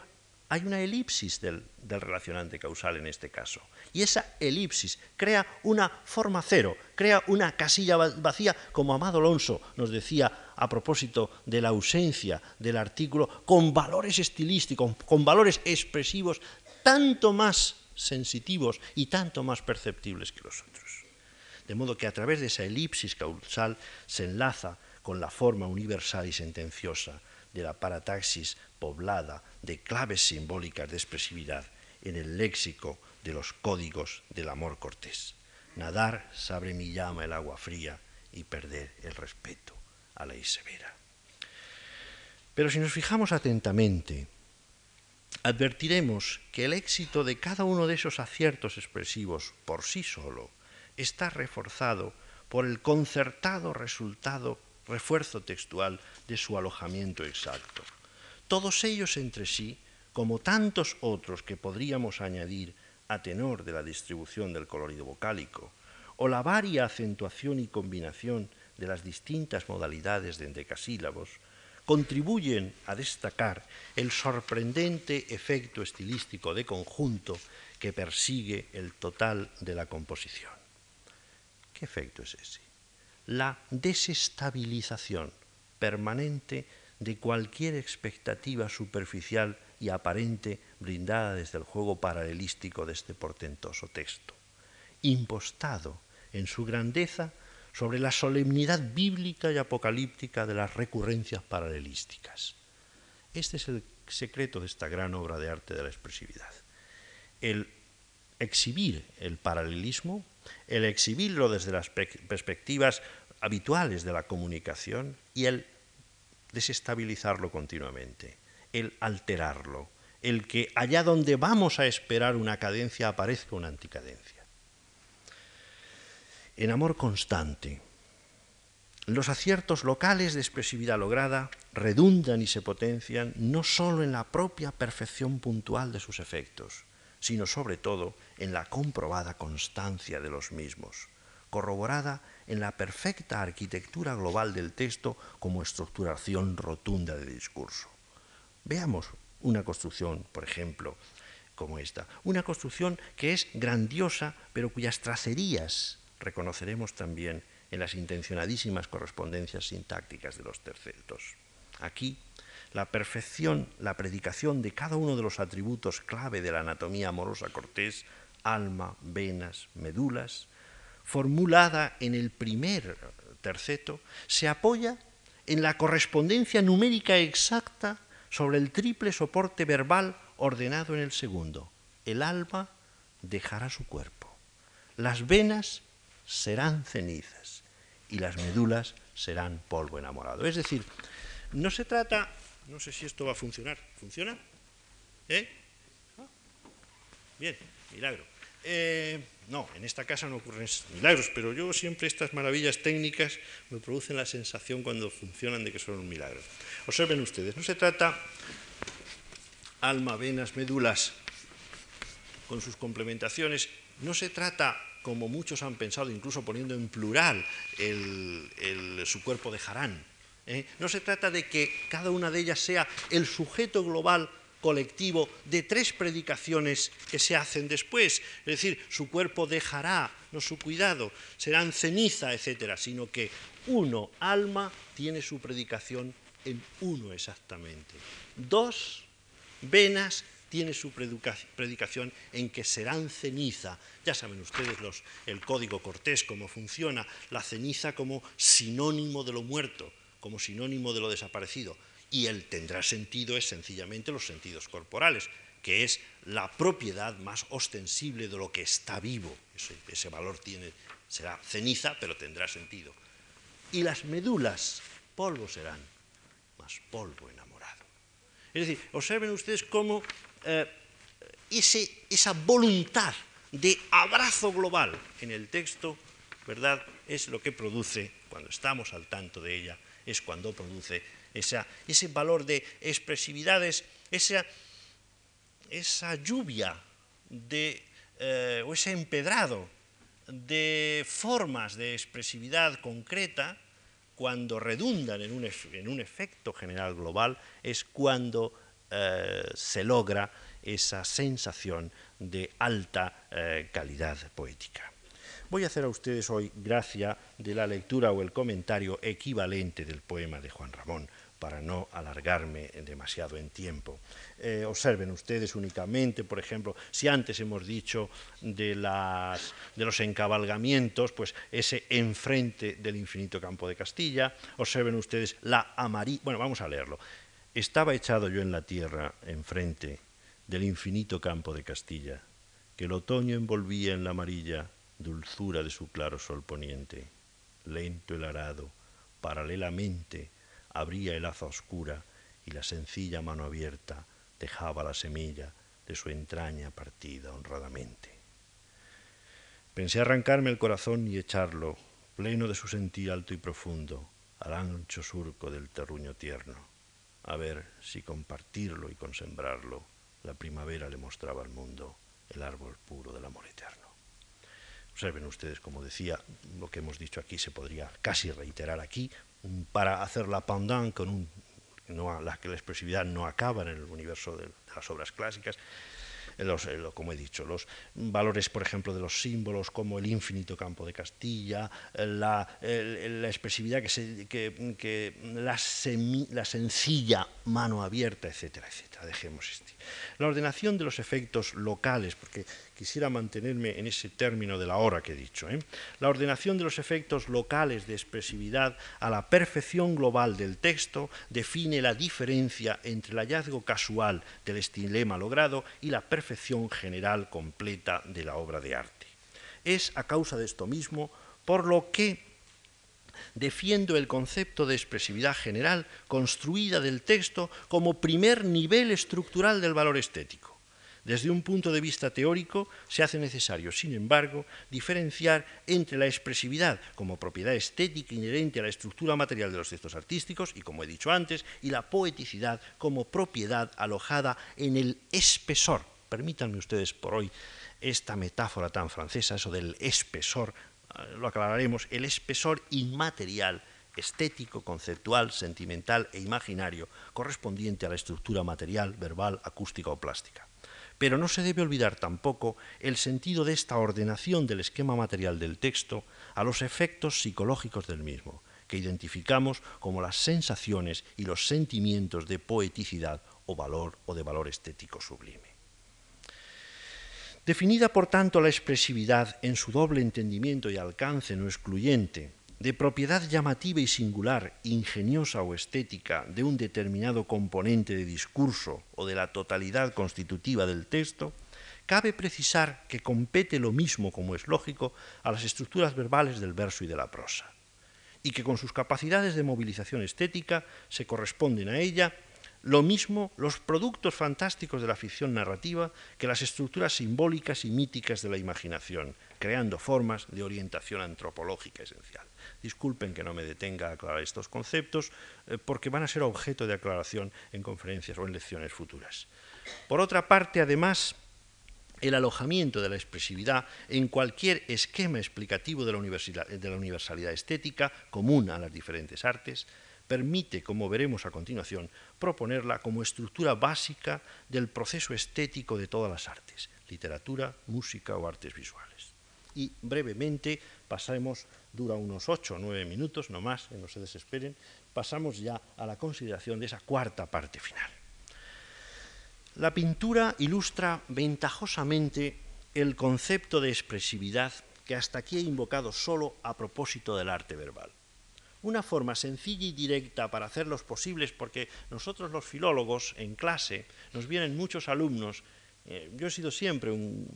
hay una elipsis del, del, relacionante causal en este caso. Y esa elipsis crea una forma cero, crea una casilla vacía, como Amado Alonso nos decía a propósito de la ausencia del artículo, con valores estilísticos, con valores expresivos tanto más sensitivos y tanto más perceptibles que los otros. De modo que a través de esa elipsis causal se enlaza con la forma universal y sentenciosa de la parataxis poblada de claves simbólicas de expresividad en el léxico de los códigos del amor cortés. Nadar sabe mi llama el agua fría y perder el respeto a la severa. Pero si nos fijamos atentamente, advertiremos que el éxito de cada uno de esos aciertos expresivos por sí solo está reforzado por el concertado resultado, refuerzo textual de su alojamiento exacto. Todos ellos entre sí, como tantos otros que podríamos añadir a tenor de la distribución del colorido vocálico, o la varia acentuación y combinación de las distintas modalidades de endecasílabos, contribuyen a destacar el sorprendente efecto estilístico de conjunto que persigue el total de la composición. ¿Qué efecto es ese? La desestabilización permanente de cualquier expectativa superficial y aparente brindada desde el juego paralelístico de este portentoso texto, impostado en su grandeza sobre la solemnidad bíblica y apocalíptica de las recurrencias paralelísticas. Este es el secreto de esta gran obra de arte de la expresividad. El exhibir el paralelismo, el exhibirlo desde las perspectivas habituales de la comunicación y el desestabilizarlo continuamente, el alterarlo, el que allá donde vamos a esperar una cadencia aparezca una anticadencia. En amor constante, los aciertos locales de expresividad lograda redundan y se potencian no sólo en la propia perfección puntual de sus efectos, sino sobre todo en la comprobada constancia de los mismos, corroborada en la perfecta arquitectura global del texto como estructuración rotunda de discurso. Veamos una construcción, por ejemplo, como esta, una construcción que es grandiosa, pero cuyas tracerías reconoceremos también en las intencionadísimas correspondencias sintácticas de los tercetos. Aquí la perfección, la predicación de cada uno de los atributos clave de la anatomía amorosa cortés, alma, venas, medulas, formulada en el primer terceto, se apoya en la correspondencia numérica exacta sobre el triple soporte verbal ordenado en el segundo. El alma dejará su cuerpo, las venas serán cenizas y las medulas serán polvo enamorado. Es decir, no se trata no sé si esto va a funcionar. ¿Funciona? ¿Eh? Ah, bien, milagro. Eh, no, en esta casa no ocurren milagros, pero yo siempre estas maravillas técnicas me producen la sensación cuando funcionan de que son un milagro. Observen ustedes, no se trata alma, venas, médulas con sus complementaciones, no se trata, como muchos han pensado, incluso poniendo en plural su cuerpo de Harán, ¿eh? No se trata de que cada una de ellas sea el sujeto global colectivo de tres predicaciones que se hacen después, es decir, su cuerpo dejará, no su cuidado, serán ceniza, etcétera, sino que uno, alma, tiene su predicación en uno exactamente. Dos, venas, tiene su predicación en que serán ceniza. Ya saben ustedes los, el código cortés, cómo funciona, la ceniza como sinónimo de lo muerto como sinónimo de lo desaparecido. Y el tendrá sentido es sencillamente los sentidos corporales, que es la propiedad más ostensible de lo que está vivo. Ese, valor tiene, será ceniza, pero tendrá sentido. Y las medulas, polvo serán, más polvo enamorado. Es decir, observen ustedes cómo eh, ese, esa voluntad de abrazo global en el texto, ¿verdad?, es lo que produce, cuando estamos al tanto de ella, es cuando produce ese valor de expresividades, esa, esa lluvia de, eh, o ese empedrado de formas de expresividad concreta, cuando redundan en un, en un efecto general global, es cuando eh, se logra esa sensación de alta eh, calidad poética. Voy a hacer a ustedes hoy gracia de la lectura o el comentario equivalente del poema de Juan Ramón, para no alargarme demasiado en tiempo. Eh, observen ustedes únicamente, por ejemplo, si antes hemos dicho de, las, de los encabalgamientos, pues ese enfrente del infinito campo de Castilla, observen ustedes la amarilla, bueno, vamos a leerlo. Estaba echado yo en la tierra enfrente del infinito campo de Castilla, que el otoño envolvía en la amarilla dulzura de su claro sol poniente. Lento el arado, paralelamente, abría el aza oscura y la sencilla mano abierta dejaba la semilla de su entraña partida honradamente. Pensé arrancarme el corazón y echarlo, pleno de su sentir alto y profundo, al ancho surco del terruño tierno, a ver si compartirlo y consembrarlo, la primavera le mostraba al mundo el árbol puro del amor eterno. Observen ustedes, como decía, lo que hemos dicho aquí se podría casi reiterar aquí, para hacer la pendant con un no, la que la expresividad no acaba en el universo de, las obras clásicas, los, como he dicho, los valores, por ejemplo, de los símbolos como el infinito campo de Castilla, la, expresividad que, se, que, la, la, sencilla mano abierta, etcétera, etcétera. Dejemos este. La ordenación de los efectos locales, porque quisiera mantenerme en ese término de la hora que he dicho. ¿eh? La ordenación de los efectos locales de expresividad a la perfección global del texto define la diferencia entre el hallazgo casual del estilema logrado y la perfección general completa de la obra de arte. Es a causa de esto mismo por lo que defiendo el concepto de expresividad general construida del texto como primer nivel estructural del valor estético. Desde un punto de vista teórico, se hace necesario, sin embargo, diferenciar entre la expresividad como propiedad estética inherente a la estructura material de los textos artísticos, y como he dicho antes, y la poeticidad como propiedad alojada en el espesor. Permítanme ustedes por hoy esta metáfora tan francesa, eso del espesor, eh, lo aclararemos, el espesor inmaterial estético, conceptual, sentimental e imaginario correspondiente a la estructura material, verbal, acústica o plástica. Pero no se debe olvidar tampoco el sentido de esta ordenación del esquema material del texto a los efectos psicológicos del mismo, que identificamos como las sensaciones y los sentimientos de poeticidad o valor o de valor estético sublime. Definida por tanto la expresividad en su doble entendimiento y alcance no excluyente, de propiedad llamativa y singular, ingeniosa o estética de un determinado componente de discurso o de la totalidad constitutiva del texto, cabe precisar que compete lo mismo, como es lógico, a las estructuras verbales del verso y de la prosa, y que con sus capacidades de movilización estética se corresponden a ella lo mismo los productos fantásticos de la ficción narrativa que las estructuras simbólicas y míticas de la imaginación, creando formas de orientación antropológica esencial. Disculpen que no me detenga a aclarar estos conceptos, eh, porque van a ser objeto de aclaración en conferencias o en lecciones futuras. Por otra parte, además, el alojamiento de la expresividad en cualquier esquema explicativo la, de la universalidad estética común a las diferentes artes permite, como veremos a continuación, proponerla como estructura básica del proceso estético de todas las artes, literatura, música o artes visuales. Y brevemente pasemos dura unos ocho o nueve minutos, no más, no se desesperen, pasamos ya a la consideración de esa cuarta parte final. La pintura ilustra ventajosamente el concepto de expresividad que hasta aquí he invocado solo a propósito del arte verbal. Una forma sencilla y directa para hacerlos posibles, porque nosotros los filólogos en clase nos vienen muchos alumnos eh, yo he sido siempre un,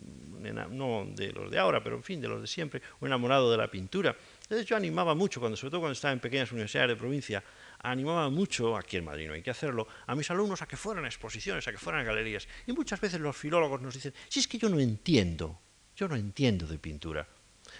no de los de ahora, pero en fin, de los de siempre, un enamorado de la pintura. Entonces yo animaba mucho, cuando, sobre todo cuando estaba en pequeñas universidades de provincia, animaba mucho, aquí en Madrid no hay que hacerlo, a mis alumnos a que fueran a exposiciones, a que fueran a galerías. Y muchas veces los filólogos nos dicen, si es que yo no entiendo, yo no entiendo de pintura.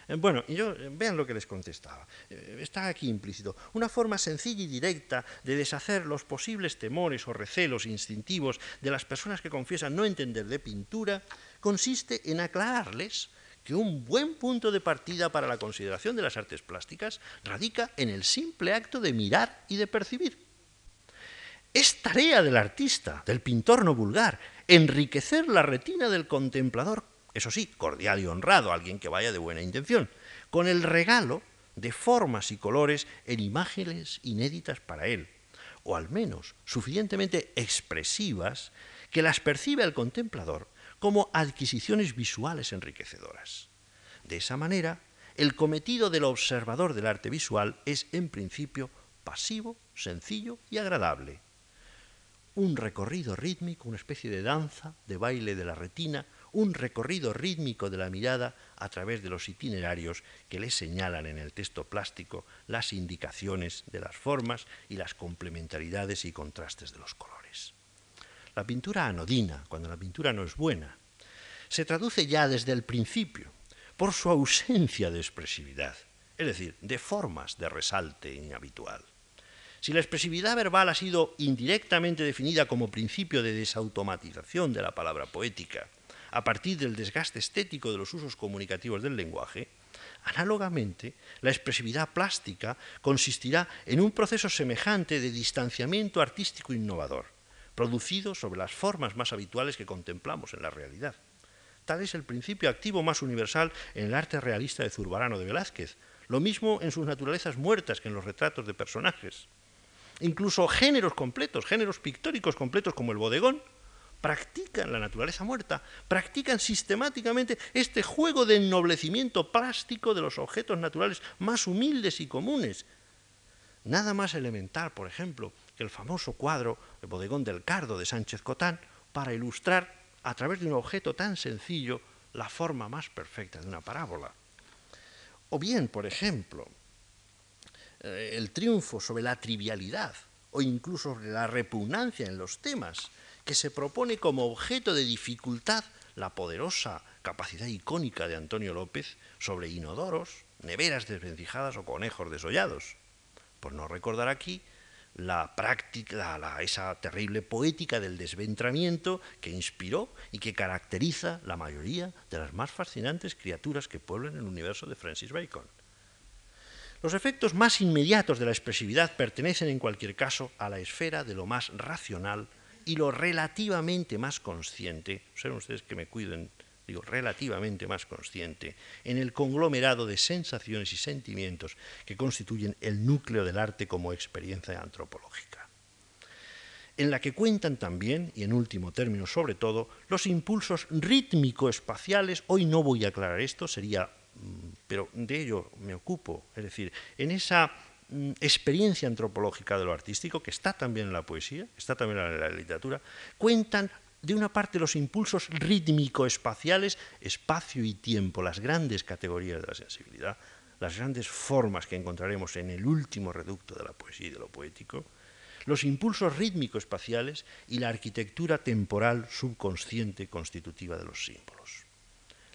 Eh, bueno, yo, eh, vean lo que les contestaba. Eh, está aquí implícito. Una forma sencilla y directa de deshacer los posibles temores o recelos instintivos de las personas que confiesan no entender de pintura consiste en aclararles que un buen punto de partida para la consideración de las artes plásticas radica en el simple acto de mirar y de percibir. Es tarea del artista, del pintor no vulgar, enriquecer la retina del contemplador eso sí, cordial y honrado, alguien que vaya de buena intención, con el regalo de formas y colores en imágenes inéditas para él, o al menos suficientemente expresivas, que las percibe el contemplador como adquisiciones visuales enriquecedoras. De esa manera, el cometido del observador del arte visual es, en principio, pasivo, sencillo y agradable. Un recorrido rítmico, una especie de danza, de baile de la retina, un recorrido rítmico de la mirada a través de los itinerarios que le señalan en el texto plástico las indicaciones de las formas y las complementariedades y contrastes de los colores. La pintura anodina, cuando la pintura no es buena, se traduce ya desde el principio por su ausencia de expresividad, es decir, de formas de resalte inhabitual. Si la expresividad verbal ha sido indirectamente definida como principio de desautomatización de la palabra poética, a partir del desgaste estético de los usos comunicativos del lenguaje, análogamente, la expresividad plástica consistirá en un proceso semejante de distanciamiento artístico innovador, producido sobre las formas más habituales que contemplamos en la realidad. Tal es el principio activo más universal en el arte realista de Zurbarano de Velázquez, lo mismo en sus naturalezas muertas que en los retratos de personajes. Incluso géneros completos, géneros pictóricos completos como el bodegón, practican la naturaleza muerta, practican sistemáticamente este juego de ennoblecimiento plástico de los objetos naturales más humildes y comunes. Nada más elemental, por ejemplo, que el famoso cuadro El bodegón del cardo de Sánchez Cotán para ilustrar a través de un objeto tan sencillo la forma más perfecta de una parábola. O bien, por ejemplo, eh, el triunfo sobre la trivialidad o incluso la repugnancia en los temas que se propone como objeto de dificultad la poderosa capacidad icónica de Antonio López sobre inodoros, neveras desvencijadas o conejos desollados. Por no recordar aquí la práctica, esa terrible poética del desventramiento que inspiró y que caracteriza la mayoría de las más fascinantes criaturas que pueblan el universo de Francis Bacon. Los efectos más inmediatos de la expresividad pertenecen en cualquier caso a la esfera de lo más racional y lo relativamente más consciente, sean ustedes que me cuiden, digo, relativamente más consciente, en el conglomerado de sensaciones y sentimientos que constituyen el núcleo del arte como experiencia antropológica, en la que cuentan también, y en último término sobre todo, los impulsos rítmico-espaciales, hoy no voy a aclarar esto, sería, mm, pero de ello me ocupo, es decir, en esa experiencia antropológica de lo artístico, que está también en la poesía, está también en la literatura, cuentan de una parte los impulsos rítmico-espaciales, espacio y tiempo, las grandes categorías de la sensibilidad, las grandes formas que encontraremos en el último reducto de la poesía y de lo poético, los impulsos rítmico-espaciales y la arquitectura temporal subconsciente constitutiva de los símbolos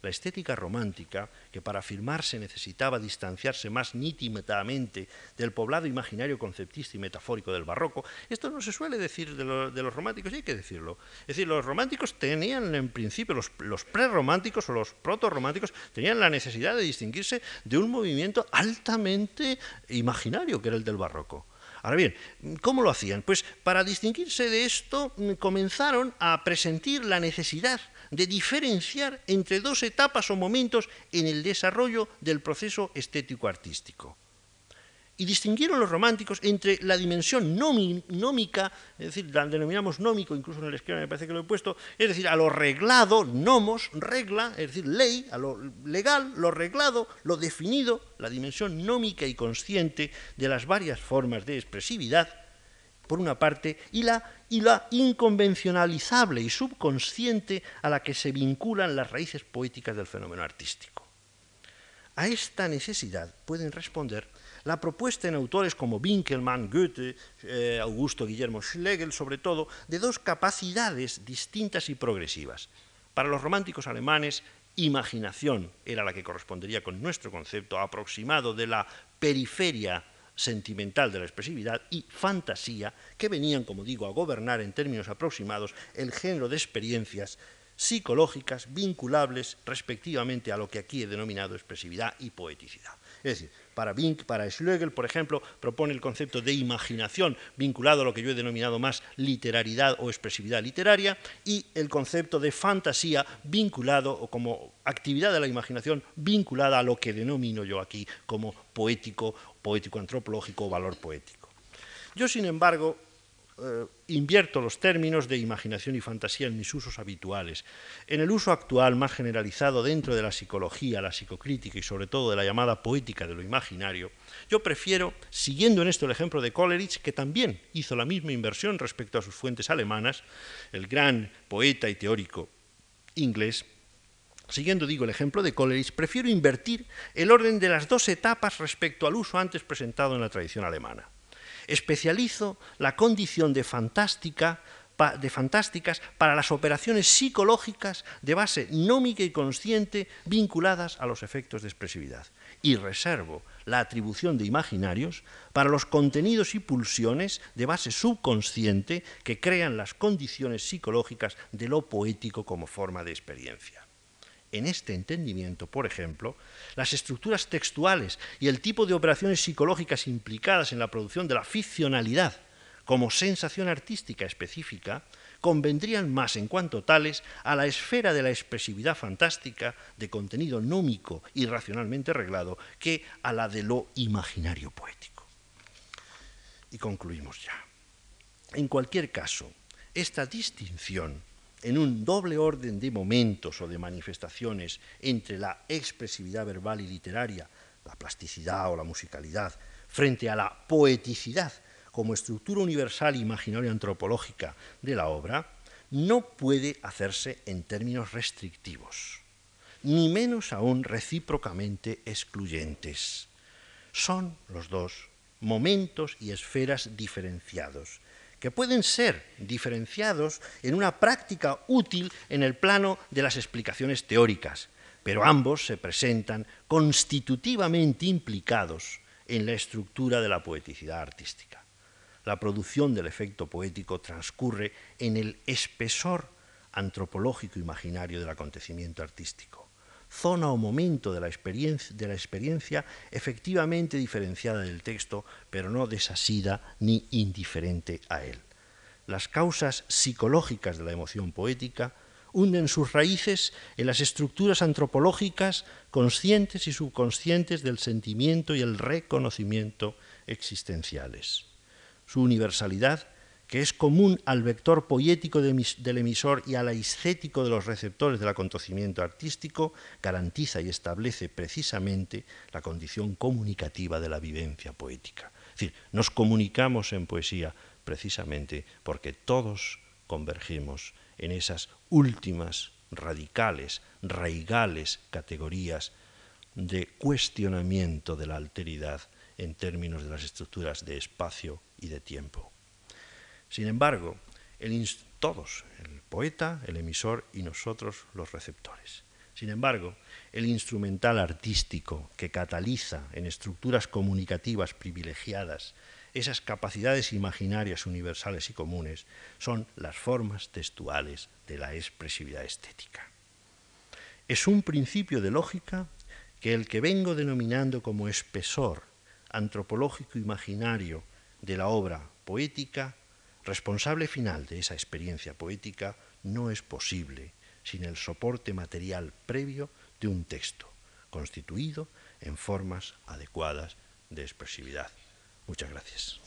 la estética romántica, que para afirmarse necesitaba distanciarse más nítidamente del poblado imaginario conceptista y metafórico del barroco, esto no se suele decir de, los románticos, y hay que decirlo. Es decir, los románticos tenían en principio, los, los prerrománticos o los proto-románticos tenían la necesidad de distinguirse de un movimiento altamente imaginario, que era el del barroco. Ahora bien, ¿cómo lo hacían? Pues para distinguirse de esto comenzaron a presentir la necesidad de diferenciar entre dos etapas o momentos en el desarrollo del proceso estético-artístico. Y distinguieron los románticos entre la dimensión nómica, es decir, la denominamos nómico, incluso en el esquema me parece que lo he puesto, es decir, a lo reglado, nomos, regla, es decir, ley, a lo legal, lo reglado, lo definido, la dimensión nómica y consciente de las varias formas de expresividad, por una parte, y la, y la inconvencionalizable y subconsciente a la que se vinculan las raíces poéticas del fenómeno artístico. A esta necesidad pueden responder la propuesta en autores como Winkelmann, Goethe, eh, Augusto Guillermo Schlegel, sobre todo, de dos capacidades distintas y progresivas. Para los románticos alemanes, imaginación era la que correspondería con nuestro concepto aproximado de la periferia sentimental de la expresividad y fantasía, que venían, como digo, a gobernar en términos aproximados el género de experiencias psicológicas vinculables respectivamente a lo que aquí he denominado expresividad y poeticidad. Es decir, para Wink, para Schlegel, por ejemplo, propone el concepto de imaginación vinculado a lo que yo he denominado más literalidad o expresividad literaria y el concepto de fantasía vinculado o como actividad de la imaginación vinculada a lo que denomino yo aquí como poético, poético antropológico o valor poético. Yo, sin embargo, eh, invierto los términos de imaginación y fantasía en mis usos habituales. En el uso actual más generalizado dentro de la psicología, la psicocrítica y sobre todo de la llamada poética de lo imaginario, yo prefiero, siguiendo en esto el ejemplo de Coleridge, que también hizo la misma inversión respecto a sus fuentes alemanas, el gran poeta y teórico inglés, siguiendo digo el ejemplo de Coleridge, prefiero invertir el orden de las dos etapas respecto al uso antes presentado en la tradición alemana especializo la condición de, fantástica, de fantásticas para las operaciones psicológicas de base nómica y consciente vinculadas a los efectos de expresividad. Y reservo la atribución de imaginarios para los contenidos y pulsiones de base subconsciente que crean las condiciones psicológicas de lo poético como forma de experiencia. En este entendimiento, por ejemplo, las estructuras textuales y el tipo de operaciones psicológicas implicadas en la producción de la ficcionalidad como sensación artística específica convendrían más en cuanto tales a la esfera de la expresividad fantástica de contenido nómico y racionalmente reglado que a la de lo imaginario poético. Y concluimos ya. En cualquier caso, esta distinción en un doble orden de momentos o de manifestaciones entre la expresividad verbal y literaria, la plasticidad o la musicalidad, frente a la poeticidad como estructura universal imaginaria antropológica de la obra, no puede hacerse en términos restrictivos, ni menos aún recíprocamente excluyentes. Son los dos momentos y esferas diferenciados, que pueden ser diferenciados en una práctica útil en el plano de las explicaciones teóricas, pero ambos se presentan constitutivamente implicados en la estructura de la poeticidad artística. La producción del efecto poético transcurre en el espesor antropológico imaginario del acontecimiento artístico zona o momento de la, experiencia, de la experiencia efectivamente diferenciada del texto, pero no desasida ni indiferente a él. Las causas psicológicas de la emoción poética hunden sus raíces en las estructuras antropológicas conscientes y subconscientes del sentimiento y el reconocimiento existenciales. Su universalidad que es común al vector poético del emisor y al aescético de los receptores del acontecimiento artístico, garantiza y establece precisamente la condición comunicativa de la vivencia poética. Es decir, nos comunicamos en poesía precisamente porque todos convergimos en esas últimas radicales, raigales categorías de cuestionamiento de la alteridad en términos de las estructuras de espacio y de tiempo. Sin embargo, todos, el poeta, el emisor y nosotros los receptores. Sin embargo, el instrumental artístico que cataliza en estructuras comunicativas privilegiadas esas capacidades imaginarias universales y comunes son las formas textuales de la expresividad estética. Es un principio de lógica que el que vengo denominando como espesor antropológico imaginario de la obra poética responsable final de esa experiencia poética no es posible sin el soporte material previo de un texto, constituido en formas adecuadas de expresividad. Muchas gracias.